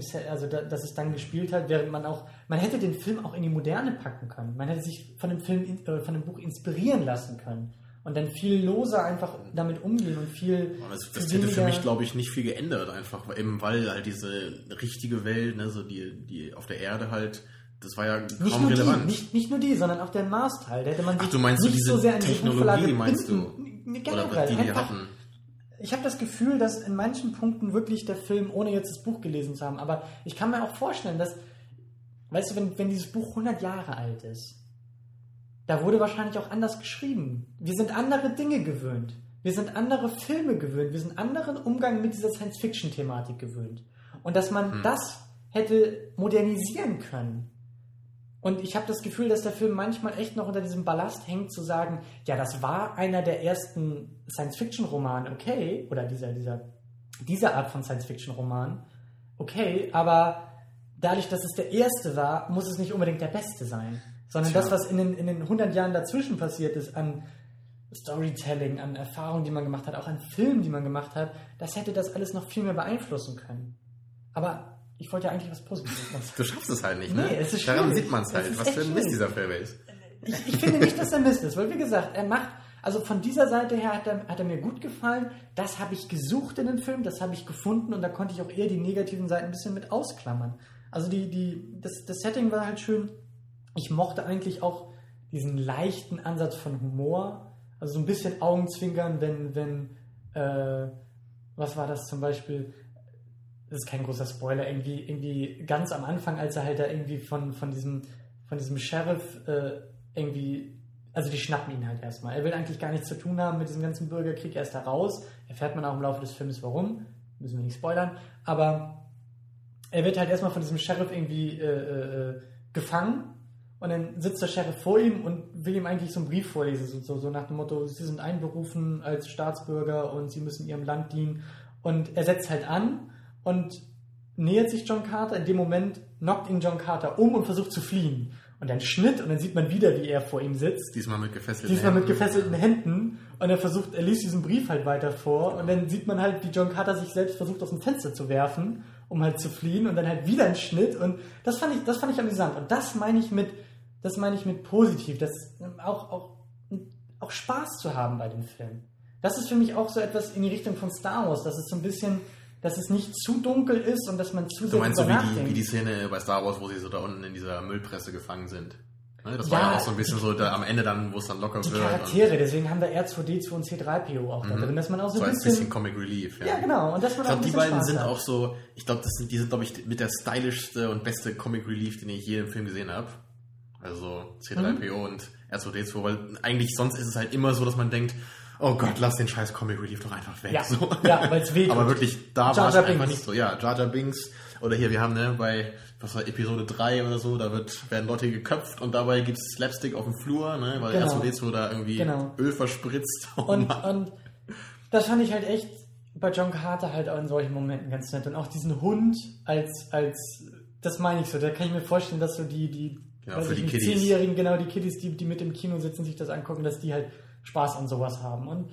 Set, also da, dass es dann gespielt hat, während man auch, man hätte den Film auch in die Moderne packen können. Man hätte sich von dem Film, äh, von dem Buch inspirieren lassen können und dann viel loser einfach damit umgehen und viel. Und das, das hätte für mich, glaube ich, nicht viel geändert, einfach, weil- eben weil halt diese richtige Welt, ne, so die, die auf der Erde halt, das war ja Nicht kaum nur, die, relevant. nicht, nicht nur die, sondern auch der Mars-Teil. Da hätte man Ach, sich du meinst so nicht diese so sehr an diese Technologie, meinst binden. Oder die, die einfach, hatten. Ich habe das Gefühl, dass in manchen Punkten wirklich der Film, ohne jetzt das Buch gelesen zu haben, aber ich kann mir auch vorstellen, dass, weißt du, wenn, wenn dieses Buch 100 Jahre alt ist, da wurde wahrscheinlich auch anders geschrieben. Wir sind andere Dinge gewöhnt. Wir sind andere Filme gewöhnt. Wir sind anderen Umgang mit dieser Science-Fiction-Thematik gewöhnt. Und dass man Hm. das hätte modernisieren können. Und ich habe das Gefühl, dass der Film manchmal echt noch unter diesem Ballast hängt, zu sagen, ja, das war einer der ersten Science-Fiction-Romane, okay, oder dieser, dieser, diese Art von Science-Fiction-Roman, okay, aber dadurch, dass es der erste war, muss es nicht unbedingt der beste sein. Sondern Tja. das, was in den, in den 100 Jahren dazwischen passiert ist, an Storytelling, an Erfahrungen, die man gemacht hat, auch an Filmen, die man gemacht hat, das hätte das alles noch viel mehr beeinflussen können. Aber ich wollte ja eigentlich was Positives machen. Du schaffst es halt nicht, ne? Nee, es ist Daran schwierig. sieht man es halt, was für ein Mist schwierig. dieser Film ist. Ich, ich finde nicht, dass er Mist ist, weil wie gesagt, er macht, also von dieser Seite her hat er, hat er mir gut gefallen. Das habe ich gesucht in den Film, das habe ich gefunden und da konnte ich auch eher die negativen Seiten ein bisschen mit ausklammern. Also die, die, das, das Setting war halt schön. Ich mochte eigentlich auch diesen leichten Ansatz von Humor. Also so ein bisschen Augenzwinkern, wenn, wenn, äh, was war das zum Beispiel? Das ist kein großer Spoiler, irgendwie, irgendwie ganz am Anfang, als er halt da irgendwie von, von diesem, von diesem Sheriff äh, irgendwie, also die schnappen ihn halt erstmal. Er will eigentlich gar nichts zu tun haben mit diesem ganzen Bürgerkrieg, er ist da raus. Erfährt man auch im Laufe des Films warum, müssen wir nicht spoilern, aber er wird halt erstmal von diesem Sheriff irgendwie äh, äh, gefangen und dann sitzt der Sheriff vor ihm und will ihm eigentlich so einen Brief vorlesen, so, so, so nach dem Motto, Sie sind einberufen als Staatsbürger und Sie müssen Ihrem Land dienen. Und er setzt halt an und nähert sich John Carter. In dem Moment knockt ihn John Carter um und versucht zu fliehen. Und dann Schnitt und dann sieht man wieder, wie er vor ihm sitzt. Diesmal mit gefesselten Diesmal mit Händen. gefesselten Händen und er versucht, er liest diesen Brief halt weiter vor und dann sieht man halt, wie John Carter sich selbst versucht aus dem Fenster zu werfen, um halt zu fliehen und dann halt wieder ein Schnitt und das fand ich, das fand ich amüsant und das meine ich mit, das meine ich mit positiv, das auch, auch, auch Spaß zu haben bei dem Film. Das ist für mich auch so etwas in die Richtung von Star Wars, dass es so ein bisschen, dass es nicht zu dunkel ist und dass man zu Du sehr meinst so wie die, wie die Szene bei Star Wars, wo sie so da unten in dieser Müllpresse gefangen sind. Ne, Das Ja, war ja auch so ein bisschen so da am Ende dann, wo es dann locker die wird. Charaktere, deswegen haben wir R2D2 und C3PO auch da drin, dass man auch so so ein bisschen, bisschen Comic Relief. Ja, Ja, genau. Und das Ich glaube, die beiden sind auch so, ich glaube, das sind, die sind, glaube ich, mit der stylischste und beste Comic Relief, den ich je im Film gesehen habe. Also C3PO Mhm. und R2D2, weil eigentlich sonst ist es halt immer so, dass man denkt, oh Gott, lass den scheiß Comic Relief doch einfach weg. Ja, so. ja weil's weh tut. Aber wirklich, da war es einfach nicht so. Ja, Jar Jar Binks. Oder hier, wir haben ne, bei was war, Episode 3 oder so, da wird, werden Leute geköpft und dabei gibt es Slapstick auf dem Flur, ne, weil Genau. R2D2 da irgendwie Genau. Öl verspritzt. Oh Und, Mann. und das fand ich halt echt bei John Carter halt auch in solchen Momenten ganz nett. Und auch diesen Hund als, als das meine ich so, da kann ich mir vorstellen, dass so die, die, Genau, weiß für die nicht, Kiddies. Zehnjährigen, genau, die Kiddies, die, die mit im Kino sitzen, sich das angucken, dass die halt Spaß an sowas haben. Und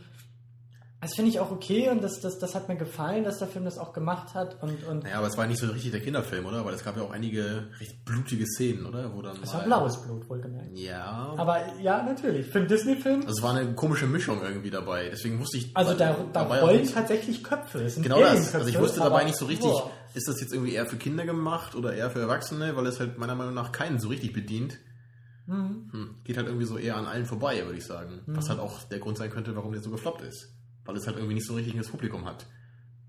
das finde ich auch okay und das, das, das hat mir gefallen, dass der Film das auch gemacht hat. Und, und Naja, aber es war nicht so richtig der Kinderfilm, oder? Weil es gab ja auch einige recht blutige Szenen, oder? Wo dann es war blaues Blut, wohlgemerkt. Ja. Aber ja, natürlich. Für einen Disney-Film, also es war eine komische Mischung irgendwie dabei. Deswegen wusste ich. also da, da rollen tatsächlich Köpfe. Es sind Genau das. Also ich wusste dabei nicht so richtig, Boah. ist das jetzt irgendwie eher für Kinder gemacht oder eher für Erwachsene, weil es halt meiner Meinung nach keinen so richtig bedient. Mhm. Hm. Geht halt irgendwie so eher an allen vorbei, würde ich sagen. Was halt auch der Grund sein könnte, warum der so gefloppt ist. Weil es halt irgendwie nicht so richtig das Publikum hat.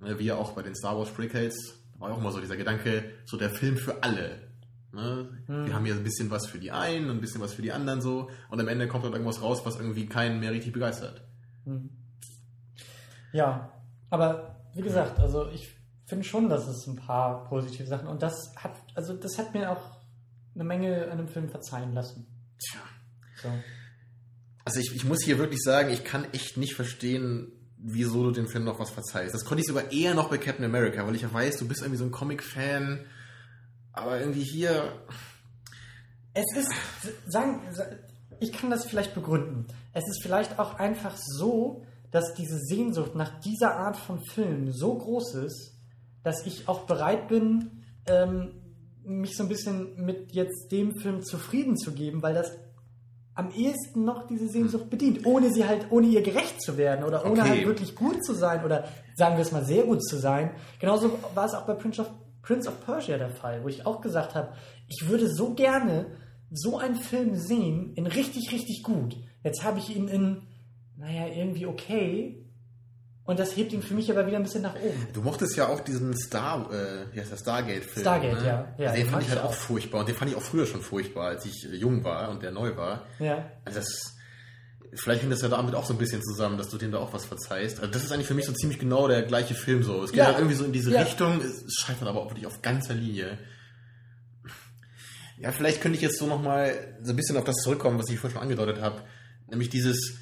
Ne, Wie ja auch bei den Star Wars Prequels war ja auch immer so dieser Gedanke, so der Film für alle. Ne? Wir haben hier ein bisschen was für die einen und ein bisschen was für die anderen so. Und am Ende kommt dann irgendwas raus, was irgendwie keinen mehr richtig begeistert. Ja, aber wie gesagt, also ich finde schon, dass es ein paar positive Sachen und das hat, also das hat mir auch eine Menge an dem Film verzeihen lassen. Tja. So. Also ich, ich muss hier wirklich sagen, ich kann echt nicht verstehen, wieso du dem Film noch was verzeihst. Das konnte ich sogar eher noch bei Captain America, weil ich ja weiß, du bist irgendwie so ein Comic-Fan. Aber irgendwie hier. Es ist, sagen, ich kann das vielleicht begründen. Es ist vielleicht auch einfach so, dass diese Sehnsucht nach dieser Art von Film so groß ist, dass ich auch bereit bin, ähm, mich so ein bisschen mit jetzt dem Film zufrieden zu geben, weil das am ehesten noch diese Sehnsucht bedient, ohne sie halt, ohne ihr gerecht zu werden oder ohne Okay. halt wirklich gut zu sein oder sagen wir es mal sehr gut zu sein. Genauso war es auch bei Prince of, Prince of Persia der Fall, wo ich auch gesagt habe, ich würde so gerne so einen Film sehen in richtig, richtig gut. Jetzt habe ich ihn in, naja, irgendwie okay. Und das hebt ihn für mich aber wieder ein bisschen nach oben. Du mochtest ja auch diesen Star, äh, wie heißt der Stargate-Film. Stargate, ne? ja. Ja, den den fand ich halt auch furchtbar. Und den fand ich auch früher schon furchtbar, als ich jung war und der neu war. Ja. Also das, vielleicht hängt das ja damit auch so ein bisschen zusammen, dass du dem da auch was verzeihst. Also das ist eigentlich für mich so ziemlich genau der gleiche Film so. Es geht Ja. halt irgendwie so in diese Ja. Richtung, es scheitert aber auch wirklich auf ganzer Linie. Ja, vielleicht könnte ich jetzt so nochmal so ein bisschen auf das zurückkommen, was ich vorhin schon angedeutet habe. Nämlich dieses,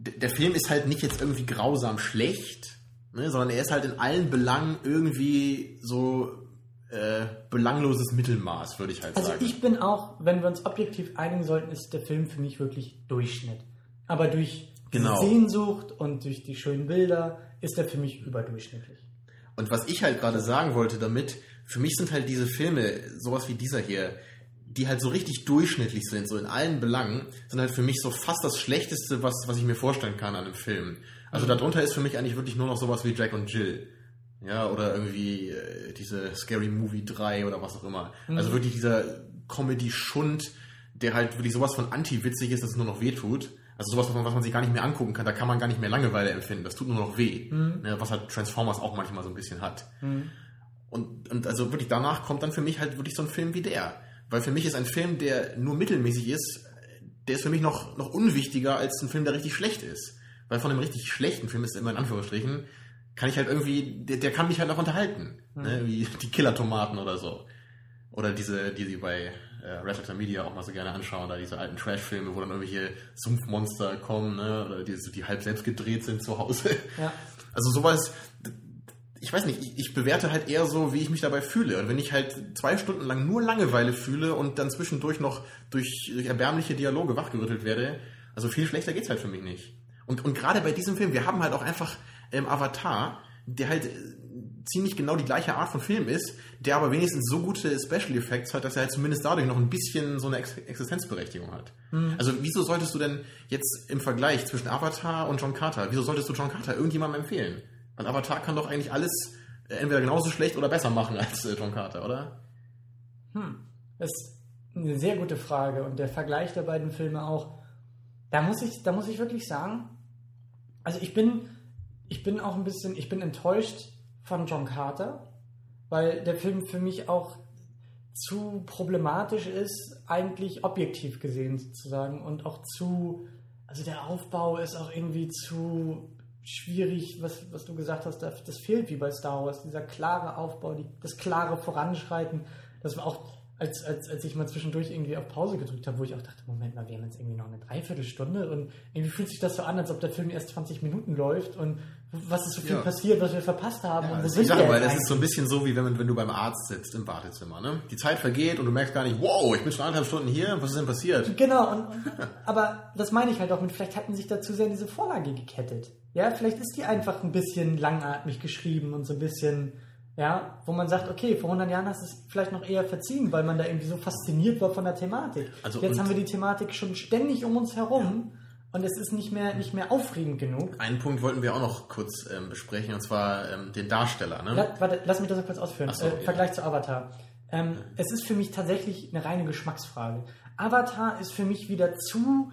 der Film ist halt nicht jetzt irgendwie grausam schlecht, ne, sondern er ist halt in allen Belangen irgendwie so äh, belangloses Mittelmaß, würde ich halt Also sagen. ich bin auch, wenn wir uns objektiv einigen sollten, ist der Film für mich wirklich Durchschnitt. Aber durch die Genau. Sehnsucht und durch die schönen Bilder ist er für mich überdurchschnittlich. Und was ich halt gerade sagen wollte damit, für mich sind halt diese Filme, sowas wie dieser hier, die halt so richtig durchschnittlich sind, so in allen Belangen, sind halt für mich so fast das Schlechteste, was, was ich mir vorstellen kann an einem Film. Also darunter ist für mich eigentlich wirklich nur noch sowas wie Jack und Jill. Ja, oder irgendwie äh, diese Scary Movie 3 oder was auch immer. Also wirklich dieser Comedy-Schund, der halt wirklich sowas von anti-witzig ist, dass es nur noch wehtut. Also sowas, was man, was man sich gar nicht mehr angucken kann, da kann man gar nicht mehr Langeweile empfinden. Das tut nur noch weh. Ne, was halt Transformers auch manchmal so ein bisschen hat. Und, und also wirklich danach kommt dann für mich halt wirklich so ein Film wie der. Weil für mich ist ein Film, der nur mittelmäßig ist, der ist für mich noch, noch unwichtiger als ein Film, der richtig schlecht ist. Weil von einem richtig schlechten Film ist immer in Anführungsstrichen, kann ich halt irgendwie, der, der kann mich halt noch unterhalten. Ne? Wie die Killer-Tomaten oder so. Oder diese, die sie bei äh, Red Media auch mal so gerne anschauen, da diese alten Trash-Filme, wo dann irgendwelche Sumpfmonster kommen, ne? oder die, so- die halb selbst gedreht sind zu Hause. Ja. Also sowas, ich weiß nicht, ich, ich bewerte halt eher so, wie ich mich dabei fühle. Und wenn ich halt zwei Stunden lang nur Langeweile fühle und dann zwischendurch noch durch, durch erbärmliche Dialoge wachgerüttelt werde, also viel schlechter geht's halt für mich nicht. Und, und gerade bei diesem Film, wir haben halt auch einfach ähm, Avatar, der halt äh, ziemlich genau die gleiche Art von Film ist, der aber wenigstens so gute Special Effects hat, dass er halt zumindest dadurch noch ein bisschen so eine Ex Existenzberechtigung hat. Also wieso solltest du denn jetzt im Vergleich zwischen Avatar und John Carter, wieso solltest du John Carter irgendjemandem empfehlen? Weil Avatar kann doch eigentlich alles äh, entweder genauso schlecht oder besser machen als äh, John Carter, oder? Das ist eine sehr gute Frage und der Vergleich der beiden Filme auch. Da muss ich, da muss ich wirklich sagen, also ich bin, ich bin auch ein bisschen, ich bin enttäuscht von John Carter, weil der Film für mich auch zu problematisch ist, eigentlich objektiv gesehen sozusagen und auch zu, also der Aufbau ist auch irgendwie zu schwierig, was, was du gesagt hast, das, fehlt wie bei Star Wars, dieser klare Aufbau, die, das klare Voranschreiten, das war auch, als, als, als ich mal zwischendurch irgendwie auf Pause gedrückt habe, wo ich auch dachte, Moment mal, wir haben jetzt irgendwie noch eine Dreiviertelstunde und irgendwie fühlt sich das so an, als ob der Film erst 20 Minuten läuft und was ist so viel Ja. passiert, was wir verpasst haben Ja, und wo sind ich sage wir jetzt das ist so ein bisschen so, wie wenn, man- wenn du beim Arzt sitzt im Wartezimmer. Ne? Die Zeit vergeht und du merkst gar nicht, wow, ich bin schon anderthalb Stunden hier, was ist denn passiert? Genau, und, aber das meine ich halt auch mit, vielleicht hatten sich da zu sehr in diese Vorlage gekettet. Ja, vielleicht ist die einfach ein bisschen langatmig geschrieben und so ein bisschen, ja, wo man sagt, okay, vor 100 Jahren hast du es vielleicht noch eher verziehen, weil man da irgendwie so fasziniert war von der Thematik. Also Jetzt haben wir die Thematik schon ständig um uns herum und es ist nicht mehr, nicht mehr aufregend genug. Einen Punkt wollten wir auch noch kurz ähm, besprechen, und zwar ähm, den Darsteller. Ne? La warte, lass mich das noch kurz ausführen. so, äh, ja. Vergleich zu Avatar. Ähm, es ist für mich tatsächlich eine reine Geschmacksfrage. Avatar ist für mich wieder zu,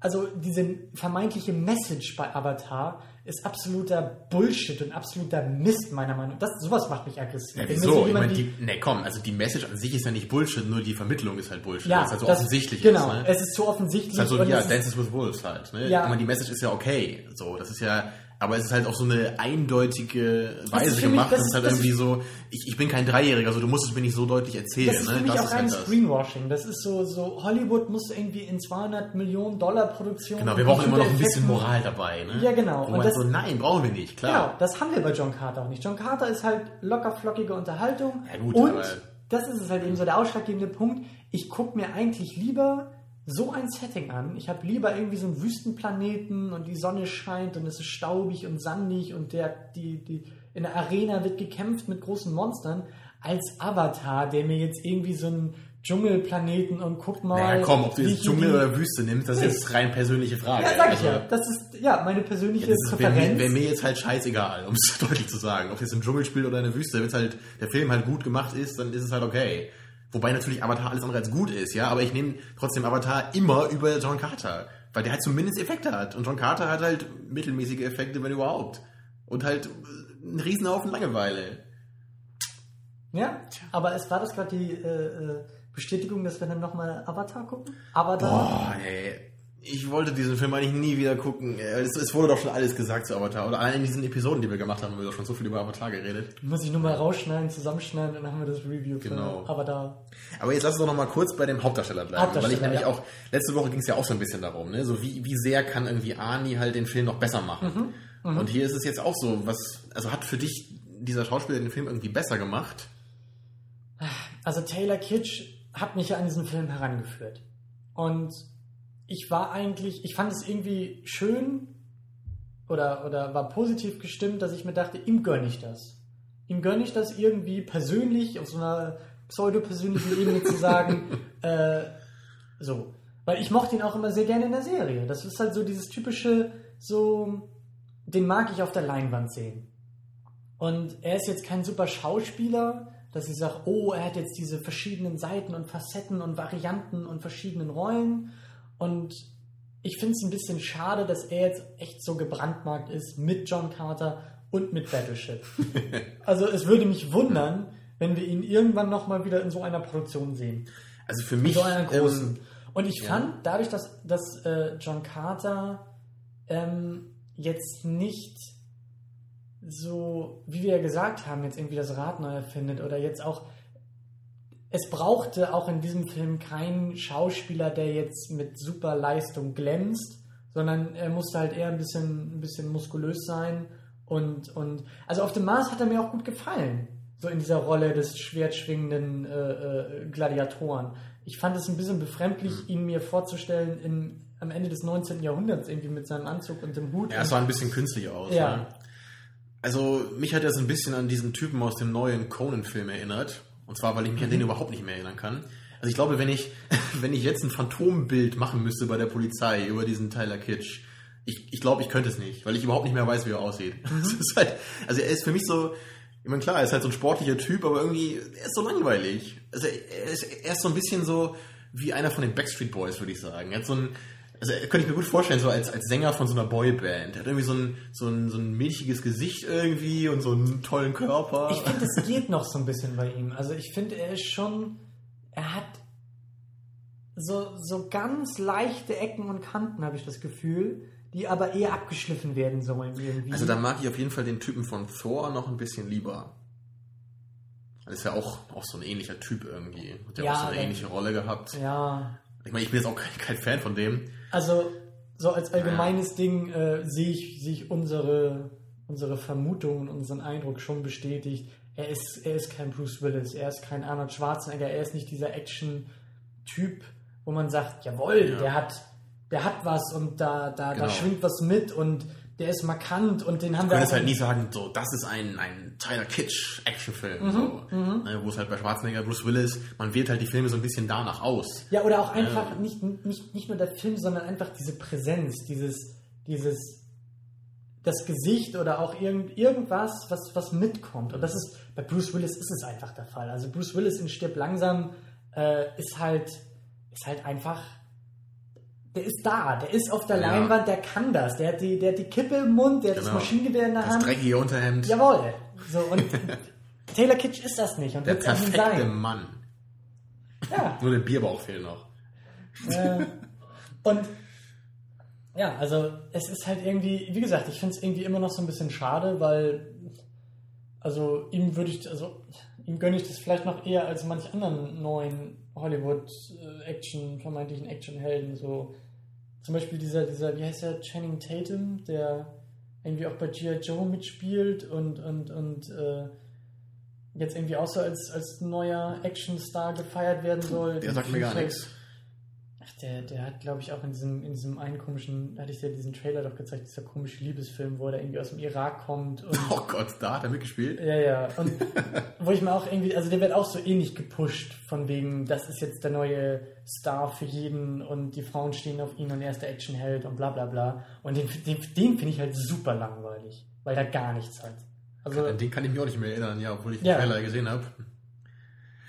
also diese vermeintliche Message bei Avatar ist absoluter Bullshit und absoluter Mist meiner Meinung nach. Das, sowas macht mich aggressiv. Ja, wieso? so ich meine, die, ne, komm, also die Message an sich ist ja nicht Bullshit, nur die Vermittlung ist halt Bullshit. ja, das ist halt so das- offensichtlich Genau, ist. Ne? es ist so offensichtlich. ist halt so, ja, es Dances with Wolves halt. Ne? Ja. Ich meine, die Message ist ja okay. So, das ist ja, aber es ist halt auf so eine eindeutige Weise für mich- gemacht. das ist halt irgendwie so, ich, ich bin kein Dreijähriger, so du musst es mir nicht so deutlich erzählen. Das ist ne? für mich das auch halt reines das. Greenwashing. Das ist so, so, Hollywood muss irgendwie in 200 Millionen Dollar Produktionen. Genau, wir brauchen immer noch ein bisschen Moral dabei. Ne? Ja, genau. Wo Und man das- so, nein, brauchen wir nicht, klar. Genau, das haben wir bei John Carter auch nicht. John Carter ist halt locker flockige Unterhaltung. Ja, gut, und das ist es halt eben so der ausschlaggebende Punkt. Ich gucke mir eigentlich lieber so ein Setting an. Ich habe lieber irgendwie so einen Wüstenplaneten und die Sonne scheint und es ist staubig und sandig und der, die, die, in der Arena wird gekämpft mit großen Monstern, als Avatar, der mir jetzt irgendwie so einen Dschungelplaneten und guck mal. Naja, komm, ob du jetzt Dschungel die- oder Wüste nimmst, das ist jetzt rein persönliche Frage. Ja, sag ich Also, ja. Das ist ja meine persönliche ist- wäre mir, wär mir jetzt halt scheißegal, um es deutlich zu sagen. Ob es jetzt im Dschungel spielt oder in der Wüste, wenn es halt der Film halt gut gemacht ist, dann ist es halt okay. Wobei natürlich Avatar alles andere als gut ist, ja, aber ich nehme trotzdem Avatar immer über John Carter, weil der halt zumindest Effekte hat. Und John Carter hat halt mittelmäßige Effekte, wenn überhaupt. Und halt äh, einen Riesenhaufen Langeweile. Ja, aber es war das gerade die äh, äh, Bestätigung, dass wir dann nochmal Avatar gucken? Avatar? Boah, ey. Ich wollte diesen Film eigentlich nie wieder gucken. Es, es wurde doch schon alles gesagt zu Avatar. Oder in diesen Episoden, die wir gemacht haben, haben wir doch schon so viel über Avatar geredet. Muss ich nur mal rausschneiden, zusammenschneiden, dann haben wir das Review für Genau. Avatar. Aber jetzt lass uns doch noch mal kurz bei dem Hauptdarsteller bleiben. Hauptdarsteller, weil ich nämlich ja. auch, letzte Woche ging es ja auch so ein bisschen darum, ne? So wie, wie sehr kann irgendwie Arnie halt den Film noch besser machen. Mhm, Und hier ist es jetzt auch so, was, also hat für dich dieser Schauspieler den Film irgendwie besser gemacht? Also Taylor Kitsch hat mich ja an diesen Film herangeführt. Und ich war eigentlich, ich fand es irgendwie schön oder, oder war positiv gestimmt, dass ich mir dachte, ihm gönne ich das. Ihm gönne ich das irgendwie persönlich, auf so einer pseudo-persönlichen Ebene zu sagen, äh, so. Weil ich mochte ihn auch immer sehr gerne in der Serie. Das ist halt so dieses typische, so, den mag ich auf der Leinwand sehen. Und er ist jetzt kein super Schauspieler, dass ich sage, oh, er hat jetzt diese verschiedenen Seiten und Facetten und Varianten und verschiedenen Rollen. Und ich finde es ein bisschen schade, dass er jetzt echt so gebrandmarkt ist mit John Carter und mit Battleship. also es würde mich wundern, wenn wir ihn irgendwann nochmal wieder in so einer Produktion sehen. Also für In mich. so einer großen. ähm, Und ich ja. fand, dadurch, dass, dass äh, John Carter ähm, jetzt nicht so, wie wir ja gesagt haben, jetzt irgendwie das Rad neu erfindet oder jetzt auch. Es brauchte auch in diesem Film keinen Schauspieler, der jetzt mit super Leistung glänzt, sondern er musste halt eher ein bisschen, ein bisschen muskulös sein. Und, und also auf dem Mars hat er mir auch gut gefallen. So in dieser Rolle des schwertschwingenden äh, äh, Gladiatoren. Ich fand es ein bisschen befremdlich, ihn mir vorzustellen in, am Ende des 19. Jahrhunderts, irgendwie mit seinem Anzug und dem Hut. ja, es sah ein bisschen künstlich aus. Ja. Ne? Also mich hat er so ein bisschen an diesen Typen aus dem neuen Conan-Film erinnert. Und zwar, weil ich mich an den Mhm. überhaupt nicht mehr erinnern kann. Also ich glaube, wenn ich, wenn ich jetzt ein Phantombild machen müsste bei der Polizei über diesen Tyler Kitsch, ich, ich glaube, ich könnte es nicht, weil ich überhaupt nicht mehr weiß, wie er aussieht. Mhm. Halt, also er ist für mich so, ich meine, klar, er ist halt so ein sportlicher Typ, aber irgendwie, er ist so langweilig. Also er ist, er ist so ein bisschen so wie einer von den Backstreet Boys, würde ich sagen. Er hat so ein, also könnte ich mir gut vorstellen, so als, als Sänger von so einer Boyband. Er hat irgendwie so ein, so ein, so ein milchiges Gesicht irgendwie und so einen tollen Körper. Ich finde, es geht noch so ein bisschen bei ihm. Also ich finde, er ist schon, er hat so, so ganz leichte Ecken und Kanten, habe ich das Gefühl, die aber eher abgeschliffen werden sollen irgendwie. Also da mag ich auf jeden Fall den Typen von Thor noch ein bisschen lieber. Das ist ja auch, auch so ein ähnlicher Typ irgendwie. Hat ja, Ja, auch so eine ähnliche Rolle gehabt. ja, Ich meine, ich bin jetzt auch kein, kein Fan von dem. Also so als allgemeines Ding äh, sehe ich, sehe ich unsere, unsere Vermutung und unseren Eindruck schon bestätigt. Er ist, er ist kein Bruce Willis, er ist kein Arnold Schwarzenegger, er ist nicht dieser Action-Typ, wo man sagt, jawohl, Ja. der hat, der hat was und da, da, da Genau. schwingt was mit und der ist markant und den haben Du wir könntest auch- halt nie sagen, so, das ist ein, ein Tyler Kitsch-Actionfilm. so, ne, wo es halt bei Schwarzenegger, Bruce Willis, man wählt halt die Filme so ein bisschen danach aus. Ja, oder auch einfach nicht, nicht, nicht nur der Film, sondern einfach diese Präsenz, dieses, dieses, das Gesicht oder auch irgend, irgendwas, was, was mitkommt. Und das ist, bei Bruce Willis ist es einfach der Fall. Also Bruce Willis in Stirb langsam äh, ist halt, ist halt einfach, der ist da, der ist auf der Ja. Leinwand, der kann das. Der hat die, der hat die Kippe im Mund, der hat das Genau. Maschinengewehr in der Das Hand. dreckige Unterhemd. Jawohl. So, und Taylor Kitsch ist das nicht und Der perfekte sein. Mann. Ja. Nur der Bierbauch fehlt noch. Äh, und ja, also es ist halt irgendwie, wie gesagt, ich finde es irgendwie immer noch so ein bisschen schade, weil also ihm würde ich, also ihm gönne ich das vielleicht noch eher als manch anderen neuen Hollywood-Action, vermeintlichen Actionhelden, so zum Beispiel dieser, dieser, wie heißt der, Channing Tatum, der irgendwie auch bei G.I. Joe mitspielt und, und, und äh, jetzt irgendwie auch so als, als neuer Actionstar gefeiert werden soll. Der sagt mir gar nichts. Ach, der, der hat, glaube ich, auch in diesem, in diesem einen komischen, da hatte ich dir diesen Trailer doch gezeigt, dieser komische Liebesfilm, wo er irgendwie aus dem Irak kommt und Oh Gott, da hat er mitgespielt. ja, ja. Und wo ich mir auch irgendwie, also der wird auch so ähnlich gepusht, von wegen, das ist jetzt der neue Star für jeden und die Frauen stehen auf ihn und er ist der Actionheld und bla bla bla. Und den, den, den finde ich halt super langweilig, weil da gar nichts hat. Also, An den kann ich mich auch nicht mehr erinnern, ja, obwohl ich den Ja. Trailer gesehen habe.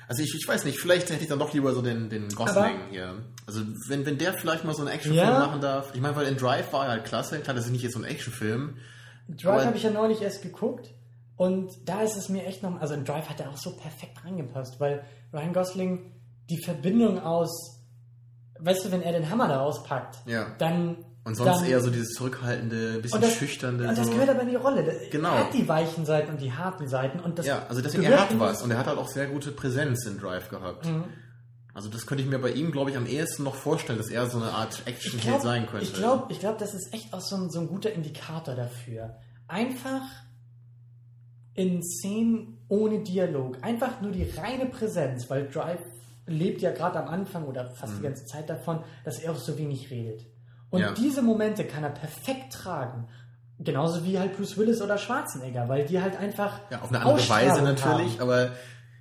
Also ich, ich weiß nicht, vielleicht hätte ich dann doch lieber so den, den Gosling Aber- hier. Also wenn, wenn der vielleicht mal so einen Actionfilm Ja. machen darf. Ich meine, weil in Drive war er halt klasse. Klar, das ist nicht jetzt so ein Actionfilm. Drive habe ich ja neulich erst geguckt und da ist es mir echt noch, also in Drive hat er auch so perfekt reingepasst, weil Ryan Gosling die Verbindung aus, weißt du, wenn er den Hammer da auspackt, Ja. dann Und sonst dann, eher so dieses zurückhaltende, bisschen das, schüchternde. Und das so. gehört aber in die Rolle. Genau. Er hat die weichen Seiten und die harten Seiten und das ja, also deswegen, er hat was. Und er hat halt auch sehr gute Präsenz in Drive gehabt. Mhm. Also das könnte ich mir bei ihm, glaube ich, am ehesten noch vorstellen, dass er so eine Art Actionheld glaube, sein könnte. ich glaub, ich glaub, das ist echt auch so ein, so ein guter Indikator dafür. Einfach in Szenen ohne Dialog. Einfach nur die reine Präsenz, weil Drive lebt ja gerade am Anfang oder fast die ganze Zeit davon, dass er auch so wenig redet. Und Ja. diese Momente kann er perfekt tragen. Genauso wie halt Bruce Willis oder Schwarzenegger, weil die halt einfach. Ja, auf eine andere Weise natürlich, haben. aber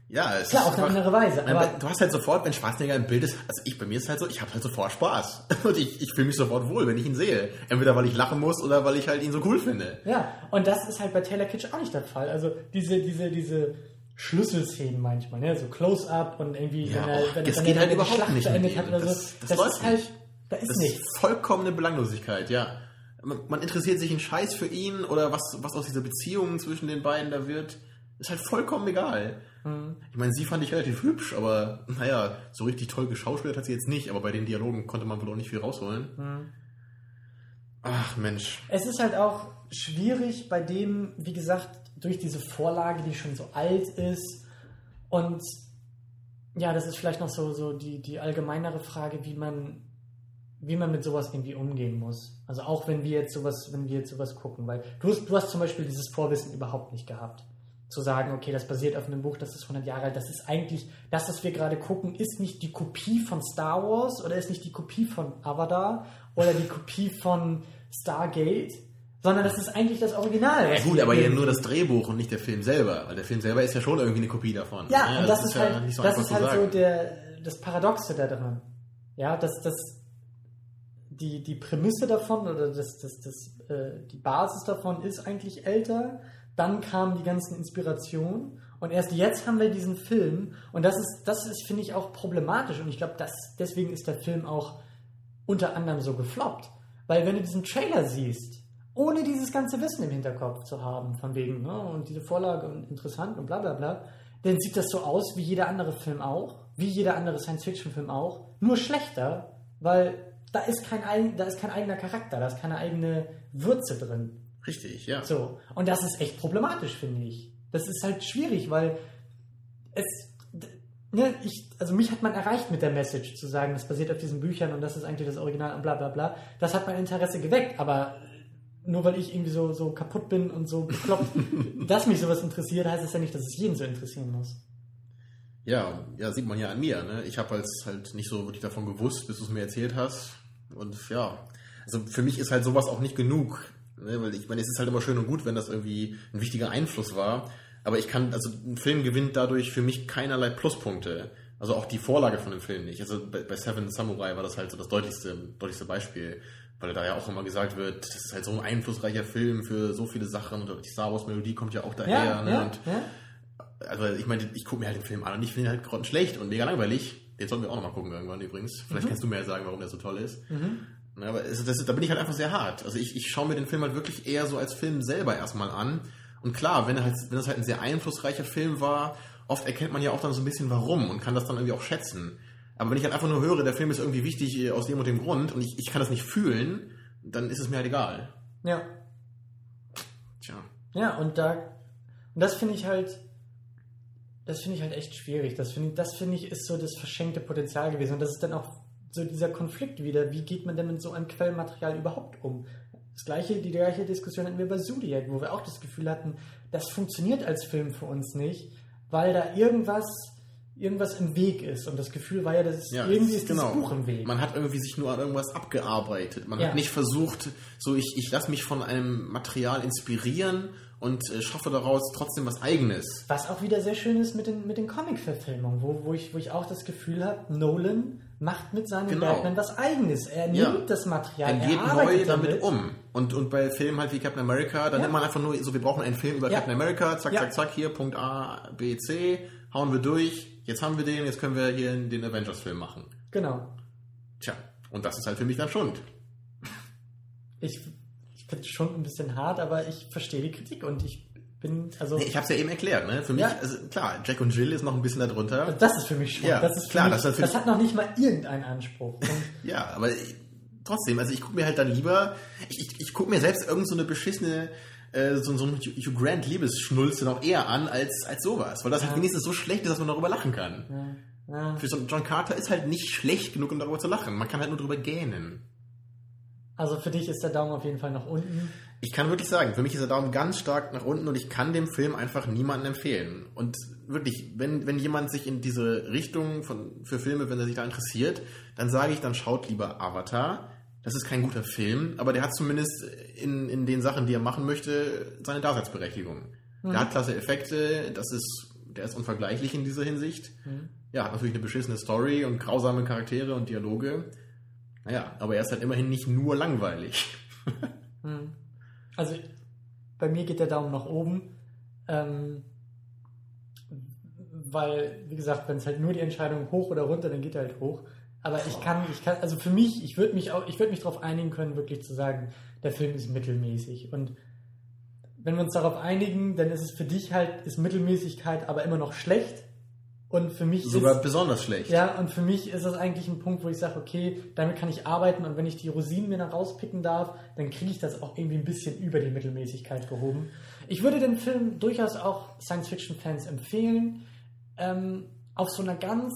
ja, es Klar, ist auf eine einfach- andere Weise. Aber du hast halt sofort, wenn Schwarzenegger im Bild ist, also ich, bei mir ist halt so, ich habe halt sofort Spaß. Und ich, ich fühle mich sofort wohl, wenn ich ihn sehe. Entweder weil ich lachen muss oder weil ich halt ihn so cool finde. Ja, und das ist halt bei Taylor Kitsch auch nicht der Fall. Also diese, diese, diese Schlüsselszenen manchmal, ne? so Close-up und irgendwie, Ja, wenn er, oh, wenn, das wenn geht er halt überhaupt Schlacht nicht beendet hat oder so. Das- das Das, ist halt, nicht. Da ist Das nichts. ist vollkommene Belanglosigkeit, ja. Man, man interessiert sich einen Scheiß für ihn oder was, was aus dieser Beziehung zwischen den beiden da wird. Ist halt vollkommen egal. Mhm. Ich meine, sie fand ich relativ hübsch, aber naja, so richtig toll geschauspielert hat sie jetzt nicht, aber bei den Dialogen konnte man wohl auch nicht viel rausholen. Mhm. Ach Mensch. Es ist halt auch schwierig bei dem, wie gesagt, durch diese Vorlage, die schon so alt ist und ja, das ist vielleicht noch so, so die, die allgemeinere Frage, wie man, wie man mit sowas irgendwie umgehen muss. Also auch wenn wir jetzt sowas, wenn wir jetzt sowas gucken, weil du hast, du hast zum Beispiel dieses Vorwissen überhaupt nicht gehabt. Zu sagen, okay, das basiert auf einem Buch, das ist 100 Jahre alt, das ist eigentlich, das, was wir gerade gucken, ist nicht die Kopie von Star Wars oder ist nicht die Kopie von Avatar oder die Kopie von Stargate, sondern das ist eigentlich das Original. Ja gut, aber ja nur das Drehbuch und nicht der Film selber, weil der Film selber ist ja schon irgendwie eine Kopie davon. Ja, und das, ist, ja halt, nicht so das ist halt so der, das Paradoxe da dran. Ja, dass das die, die Prämisse davon oder das, das, das, äh, die Basis davon ist eigentlich älter. Dann kamen die ganzen Inspirationen und erst jetzt haben wir diesen Film und das ist, das ist, finde ich, auch problematisch und ich glaube, deswegen ist der Film auch unter anderem so gefloppt. Weil wenn du diesen Trailer siehst, ohne dieses ganze Wissen im Hinterkopf zu haben, von wegen, ne, und diese Vorlage und interessant und bla bla bla, dann sieht das so aus wie jeder andere Film auch, wie jeder andere Science-Fiction-Film auch, nur schlechter, weil da ist kein, eigen- da ist kein eigener Charakter, da ist keine eigene Würze drin. Richtig, ja. So. Und das ist echt problematisch, finde ich. Das ist halt schwierig, weil es, ne, ich, also mich hat man erreicht mit der Message, zu sagen, das basiert auf diesen Büchern und das ist eigentlich das Original und bla bla bla. Das hat mein Interesse geweckt, aber nur weil ich irgendwie so, so kaputt bin und so bekloppt, dass mich sowas interessiert, heißt es ja nicht, dass es jeden so interessieren muss. Ja, ja, sieht man ja an mir. Ne? Ich habe halt, halt nicht so wirklich davon gewusst, bis du es mir erzählt hast. Und ja, also für mich ist halt sowas auch nicht genug. Ne? Weil ich meine, es ist halt immer schön und gut, wenn das irgendwie ein wichtiger Einfluss war. Aber ich kann, also ein Film gewinnt dadurch für mich keinerlei Pluspunkte. Also auch die Vorlage von dem Film nicht. Also bei, bei Seven Samurai war das halt so das deutlichste, deutlichste Beispiel. Weil da ja auch immer gesagt wird, das ist halt so ein einflussreicher Film für so viele Sachen und die Star Wars Melodie kommt ja auch daher. Ja, ne? ja, und ja. also ich meine, ich gucke mir halt den Film an und ich finde ihn halt grottenschlecht und mega langweilig. Den sollten wir auch nochmal gucken irgendwann übrigens. Vielleicht kannst du mir ja sagen, warum der so toll ist. Ne, aber es, das, da bin ich halt einfach sehr hart. Also ich, ich schaue mir den Film halt wirklich eher so als Film selber erstmal an. Und klar, wenn, halt, wenn das halt ein sehr einflussreicher Film war, oft erkennt man ja auch dann so ein bisschen warum und kann das dann irgendwie auch schätzen. Aber wenn ich halt einfach nur höre, der Film ist irgendwie wichtig äh, aus dem und dem Grund und ich, ich kann das nicht fühlen, dann ist es mir halt egal. ja. Tja. Ja, und da, und das finde ich halt, das finde ich halt echt schwierig. Das finde ich, das finde ich ist so das verschenkte Potenzial gewesen. Und das ist dann auch so dieser Konflikt wieder. Wie geht man denn mit so einem Quellmaterial überhaupt um? Das gleiche, die gleiche Diskussion hatten wir bei Zodiac, wo wir auch das Gefühl hatten, das funktioniert als Film für uns nicht, weil da irgendwas, irgendwas im Weg ist. Und das Gefühl war ja, dass Ja, irgendwie ist genau. dieses Buch im Weg. Man hat irgendwie sich nur an irgendwas abgearbeitet. Man Ja. hat nicht versucht, so ich, ich lasse mich von einem Material inspirieren und äh, schaffe daraus trotzdem was Eigenes. Was auch wieder sehr schön ist mit den, mit den Comic-Verfilmungen, wo, wo, ich, wo ich auch das Gefühl habe, Nolan macht mit seinem Genau. Batman was Eigenes. Er Ja. nimmt das Material, Er geht arbeitet neu damit um. Und, und bei Filmen halt wie Captain America, da nimmt man einfach nur, so wir brauchen einen Film über. Captain America, zack, zack, zack, hier, Punkt A, B, C, hauen wir durch, jetzt haben wir den, jetzt können wir hier den Avengers-Film machen. Genau. Tja, und das ist halt für mich dann Schund. Ich, ich finde es schon ein bisschen hart, aber ich verstehe die Kritik und ich bin, also, Nee, ich habe es ja eben erklärt, ne? Für mich, Ja. also klar, Jack und Jill ist noch ein bisschen darunter. das ist für mich schon. Ja, das ist klar, mich, das das, ist natürlich- hat noch nicht mal irgendeinen Anspruch. Ja, aber ich- trotzdem, also ich gucke mir halt dann lieber, ich, ich, ich gucke mir selbst irgend so eine beschissene, äh, so, so ein Hugh Grant Liebesschnulze noch eher an als, als sowas, weil das halt wenigstens so schlecht ist, dass man darüber lachen kann. ja, Für so John Carter ist halt nicht schlecht genug, um darüber zu lachen. Man kann halt nur drüber gähnen. also für dich ist der Daumen auf jeden Fall nach unten. Ich kann wirklich sagen, für mich ist der Daumen ganz stark nach unten und ich kann dem Film einfach niemandem empfehlen. Und wirklich, wenn, wenn jemand sich in diese Richtung von, für Filme, wenn er sich da interessiert, dann sage ich, dann schaut lieber Avatar. Das ist kein guter Film, aber der hat zumindest in, in den Sachen, die er machen möchte, seine Daseinsberechtigung. Der hat klasse Effekte, das ist, der ist unvergleichlich in dieser Hinsicht. Ja, hat natürlich eine beschissene Story und grausame Charaktere und Dialoge. Naja, aber er ist halt immerhin nicht nur langweilig. Also bei mir geht der Daumen nach oben, ähm, weil, wie gesagt, wenn es halt nur die Entscheidung hoch oder runter, dann geht er halt hoch. Aber ich kann, ich kann, also für mich, ich würde mich auch, ich würde mich darauf einigen können, wirklich zu sagen, der Film ist mittelmäßig. Und wenn wir uns darauf einigen, dann ist es für dich halt, ist Mittelmäßigkeit aber immer noch schlecht. Und für mich Sogar ist, besonders schlecht. ja, und für mich ist das eigentlich ein Punkt, wo ich sage, okay, damit kann ich arbeiten und wenn ich die Rosinen mir noch rauspicken darf, dann kriege ich das auch irgendwie ein bisschen über die Mittelmäßigkeit gehoben. Ich würde den Film durchaus auch Science-Fiction-Fans empfehlen. Ähm, auf so einer ganz,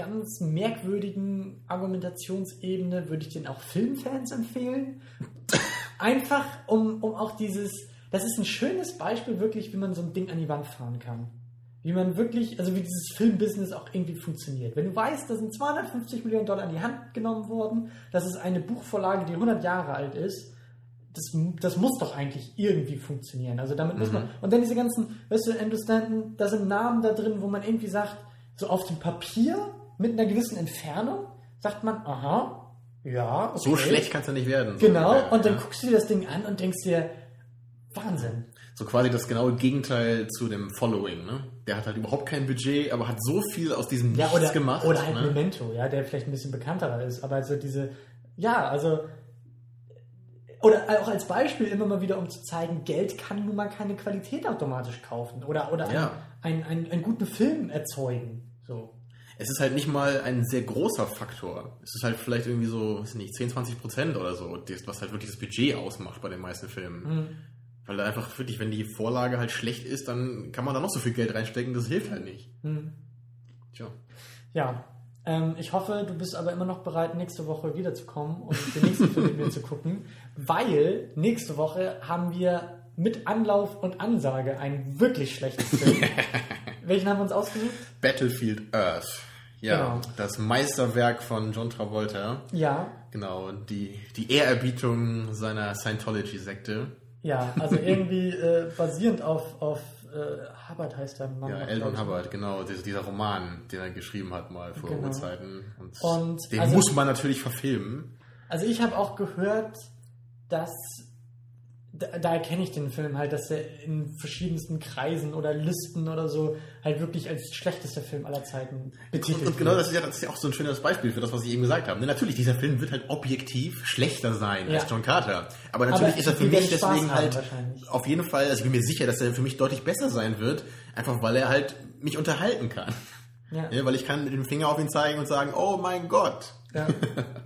ganz merkwürdigen Argumentationsebene würde ich den auch Filmfans empfehlen. Einfach, um, um auch dieses, das ist ein schönes Beispiel wirklich, wie man so ein Ding an die Wand fahren kann. Wie man wirklich, also wie dieses Filmbusiness auch irgendwie funktioniert. Wenn du weißt, da sind 250 Millionen Dollar in die Hand genommen worden, das ist eine Buchvorlage, die 100 Jahre alt ist, das, das muss doch eigentlich irgendwie funktionieren. Also damit muss man, und dann diese ganzen, weißt du, Andrew Stanton, da sind Namen da drin, wo man irgendwie sagt, so auf dem Papier, mit einer gewissen Entfernung, sagt man, aha, ja, okay. So schlecht kann es ja nicht werden. So Genau, ungefähr, und dann ja. guckst du dir das Ding an und denkst dir, Wahnsinn. So quasi das genaue Gegenteil zu dem Following, ne? Der hat halt überhaupt kein Budget, aber hat so viel aus diesem Ja, Nichts oder, gemacht. oder halt ne? Memento, ja, der vielleicht ein bisschen bekannterer ist, aber also diese, ja, also, oder auch als Beispiel immer mal wieder, um zu zeigen, Geld kann nun mal keine Qualität automatisch kaufen oder, oder Ja. einen, einen, einen guten Film erzeugen. Es ist halt nicht mal ein sehr großer Faktor. Es ist halt vielleicht irgendwie so, weiß nicht, 10, 20 Prozent oder so, was halt wirklich das Budget ausmacht bei den meisten Filmen. Mhm. Weil da einfach wirklich, wenn die Vorlage halt schlecht ist, dann kann man da noch so viel Geld reinstecken, das hilft halt nicht. Mhm. Tja. Ja, ähm, ich hoffe, du bist aber immer noch bereit, nächste Woche wiederzukommen und den nächsten Film mit mir zu gucken, weil nächste Woche haben wir mit Anlauf und Ansage einen wirklich schlechten Film. Welchen haben wir uns ausgesucht? Battlefield Earth. Ja, Genau. das Meisterwerk von John Travolta. Ja, Genau, die, die Ehrerbietung seiner Scientology-Sekte. Ja, also irgendwie äh, basierend auf, auf äh, Hubbard heißt der Mann. Ja, ich. Hubbard, genau, dieser, dieser Roman, den er geschrieben hat mal vor Genau. Urzeiten. Und, Und den also- muss man natürlich verfilmen. Also ich habe auch gehört, dass da, da erkenne ich den Film halt, dass er in verschiedensten Kreisen oder Listen oder so halt wirklich als schlechtester Film aller Zeiten betitelt Und, und genau das ist, ja, das ist ja auch so ein schönes Beispiel für das, was ich eben gesagt habe. Ne, natürlich, dieser Film wird halt objektiv schlechter sein Ja. als John Carter. Aber natürlich Aber ist er für mich deswegen halt auf jeden Fall, also ich bin mir sicher, dass er für mich deutlich besser sein wird, einfach weil er halt mich unterhalten kann. Ja. Ja, weil ich kann mit dem Finger auf ihn zeigen und sagen, oh mein Gott. Ja.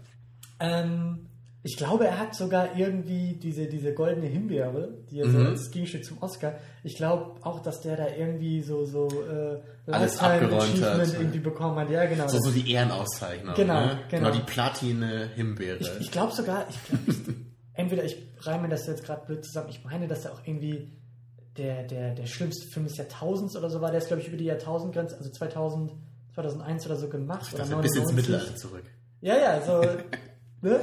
ähm, ich glaube, er hat sogar irgendwie diese, diese goldene Himbeere, die er so Mhm. als Gegenstück zum Oscar. Ich glaube auch, dass der da irgendwie so, so äh, Alles abgeräumt hat. Irgendwie bekommen hat. Ja, genau. So, so die Ehrenauszeichnung. Genau, ne? genau. die Platine Himbeere. Ich, ich glaube sogar, ich glaub, entweder ich reime das jetzt gerade blöd zusammen, ich meine, dass er auch irgendwie der, der, der schlimmste Film des Jahrtausends oder so war. Der ist, glaube ich, über die Jahrtausendgrenze, also 2000, 2001 oder so gemacht. das oder bis ins 99. Mittelalter zurück. Ja, ja, so. ne?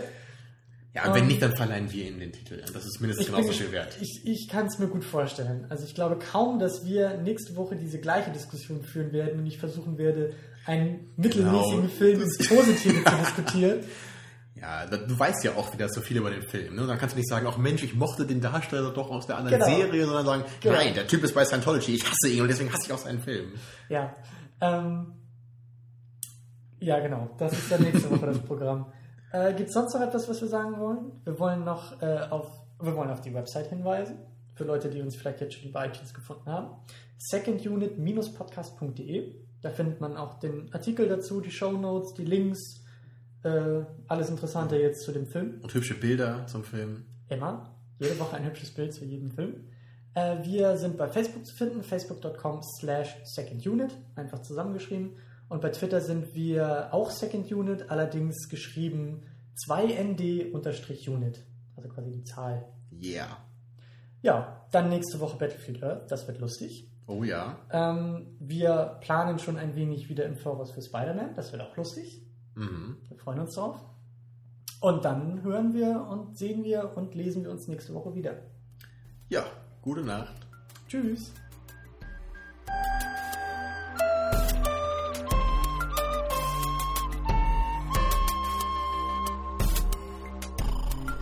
Ja, und wenn Ähm, nicht, dann verleihen wir ihm den Titel. Das ist mindestens Ich, bin- genauso viel wert. ich, ich kann es mir gut vorstellen. Also ich glaube kaum, dass wir nächste Woche diese gleiche Diskussion führen werden und ich versuchen werde, einen mittelmäßigen Genau. Film ins Positive zu diskutieren. Ja, du weißt ja auch wieder so viel über den Film. Ne? Dann kannst du nicht sagen, ach Mensch, ich mochte den Darsteller doch aus der anderen Genau. Serie, sondern sagen, Genau. nein, der Typ ist bei Scientology, ich hasse ihn und deswegen hasse ich auch seinen Film. Ja. Ähm, ja, genau. Das ist dann nächste Woche das Programm. Äh, Gibt es sonst noch etwas, was wir sagen wollen? Wir wollen noch äh, auf, wir wollen auf die Website hinweisen. Für Leute, die uns vielleicht jetzt schon über iTunes gefunden haben. secondunit-podcast.de. Da findet man auch den Artikel dazu, die Shownotes, die Links, äh, alles Interessante jetzt zu dem Film. Und hübsche Bilder zum Film. Immer. Jede Woche ein hübsches Bild zu jedem Film. Äh, wir sind bei Facebook zu finden, facebook.com slash secondunit, einfach zusammengeschrieben. Und bei Twitter sind wir auch Second Unit, allerdings geschrieben 2nd-unit, also quasi die Zahl. Yeah. Ja, dann nächste Woche Battlefield Earth, das wird lustig. Oh ja. Ähm, wir planen schon ein wenig wieder im Voraus für Spider-Man, das wird auch lustig. Mhm. Wir freuen uns drauf. Und dann hören wir und sehen wir und lesen wir uns nächste Woche wieder. Ja, gute Nacht. Tschüss.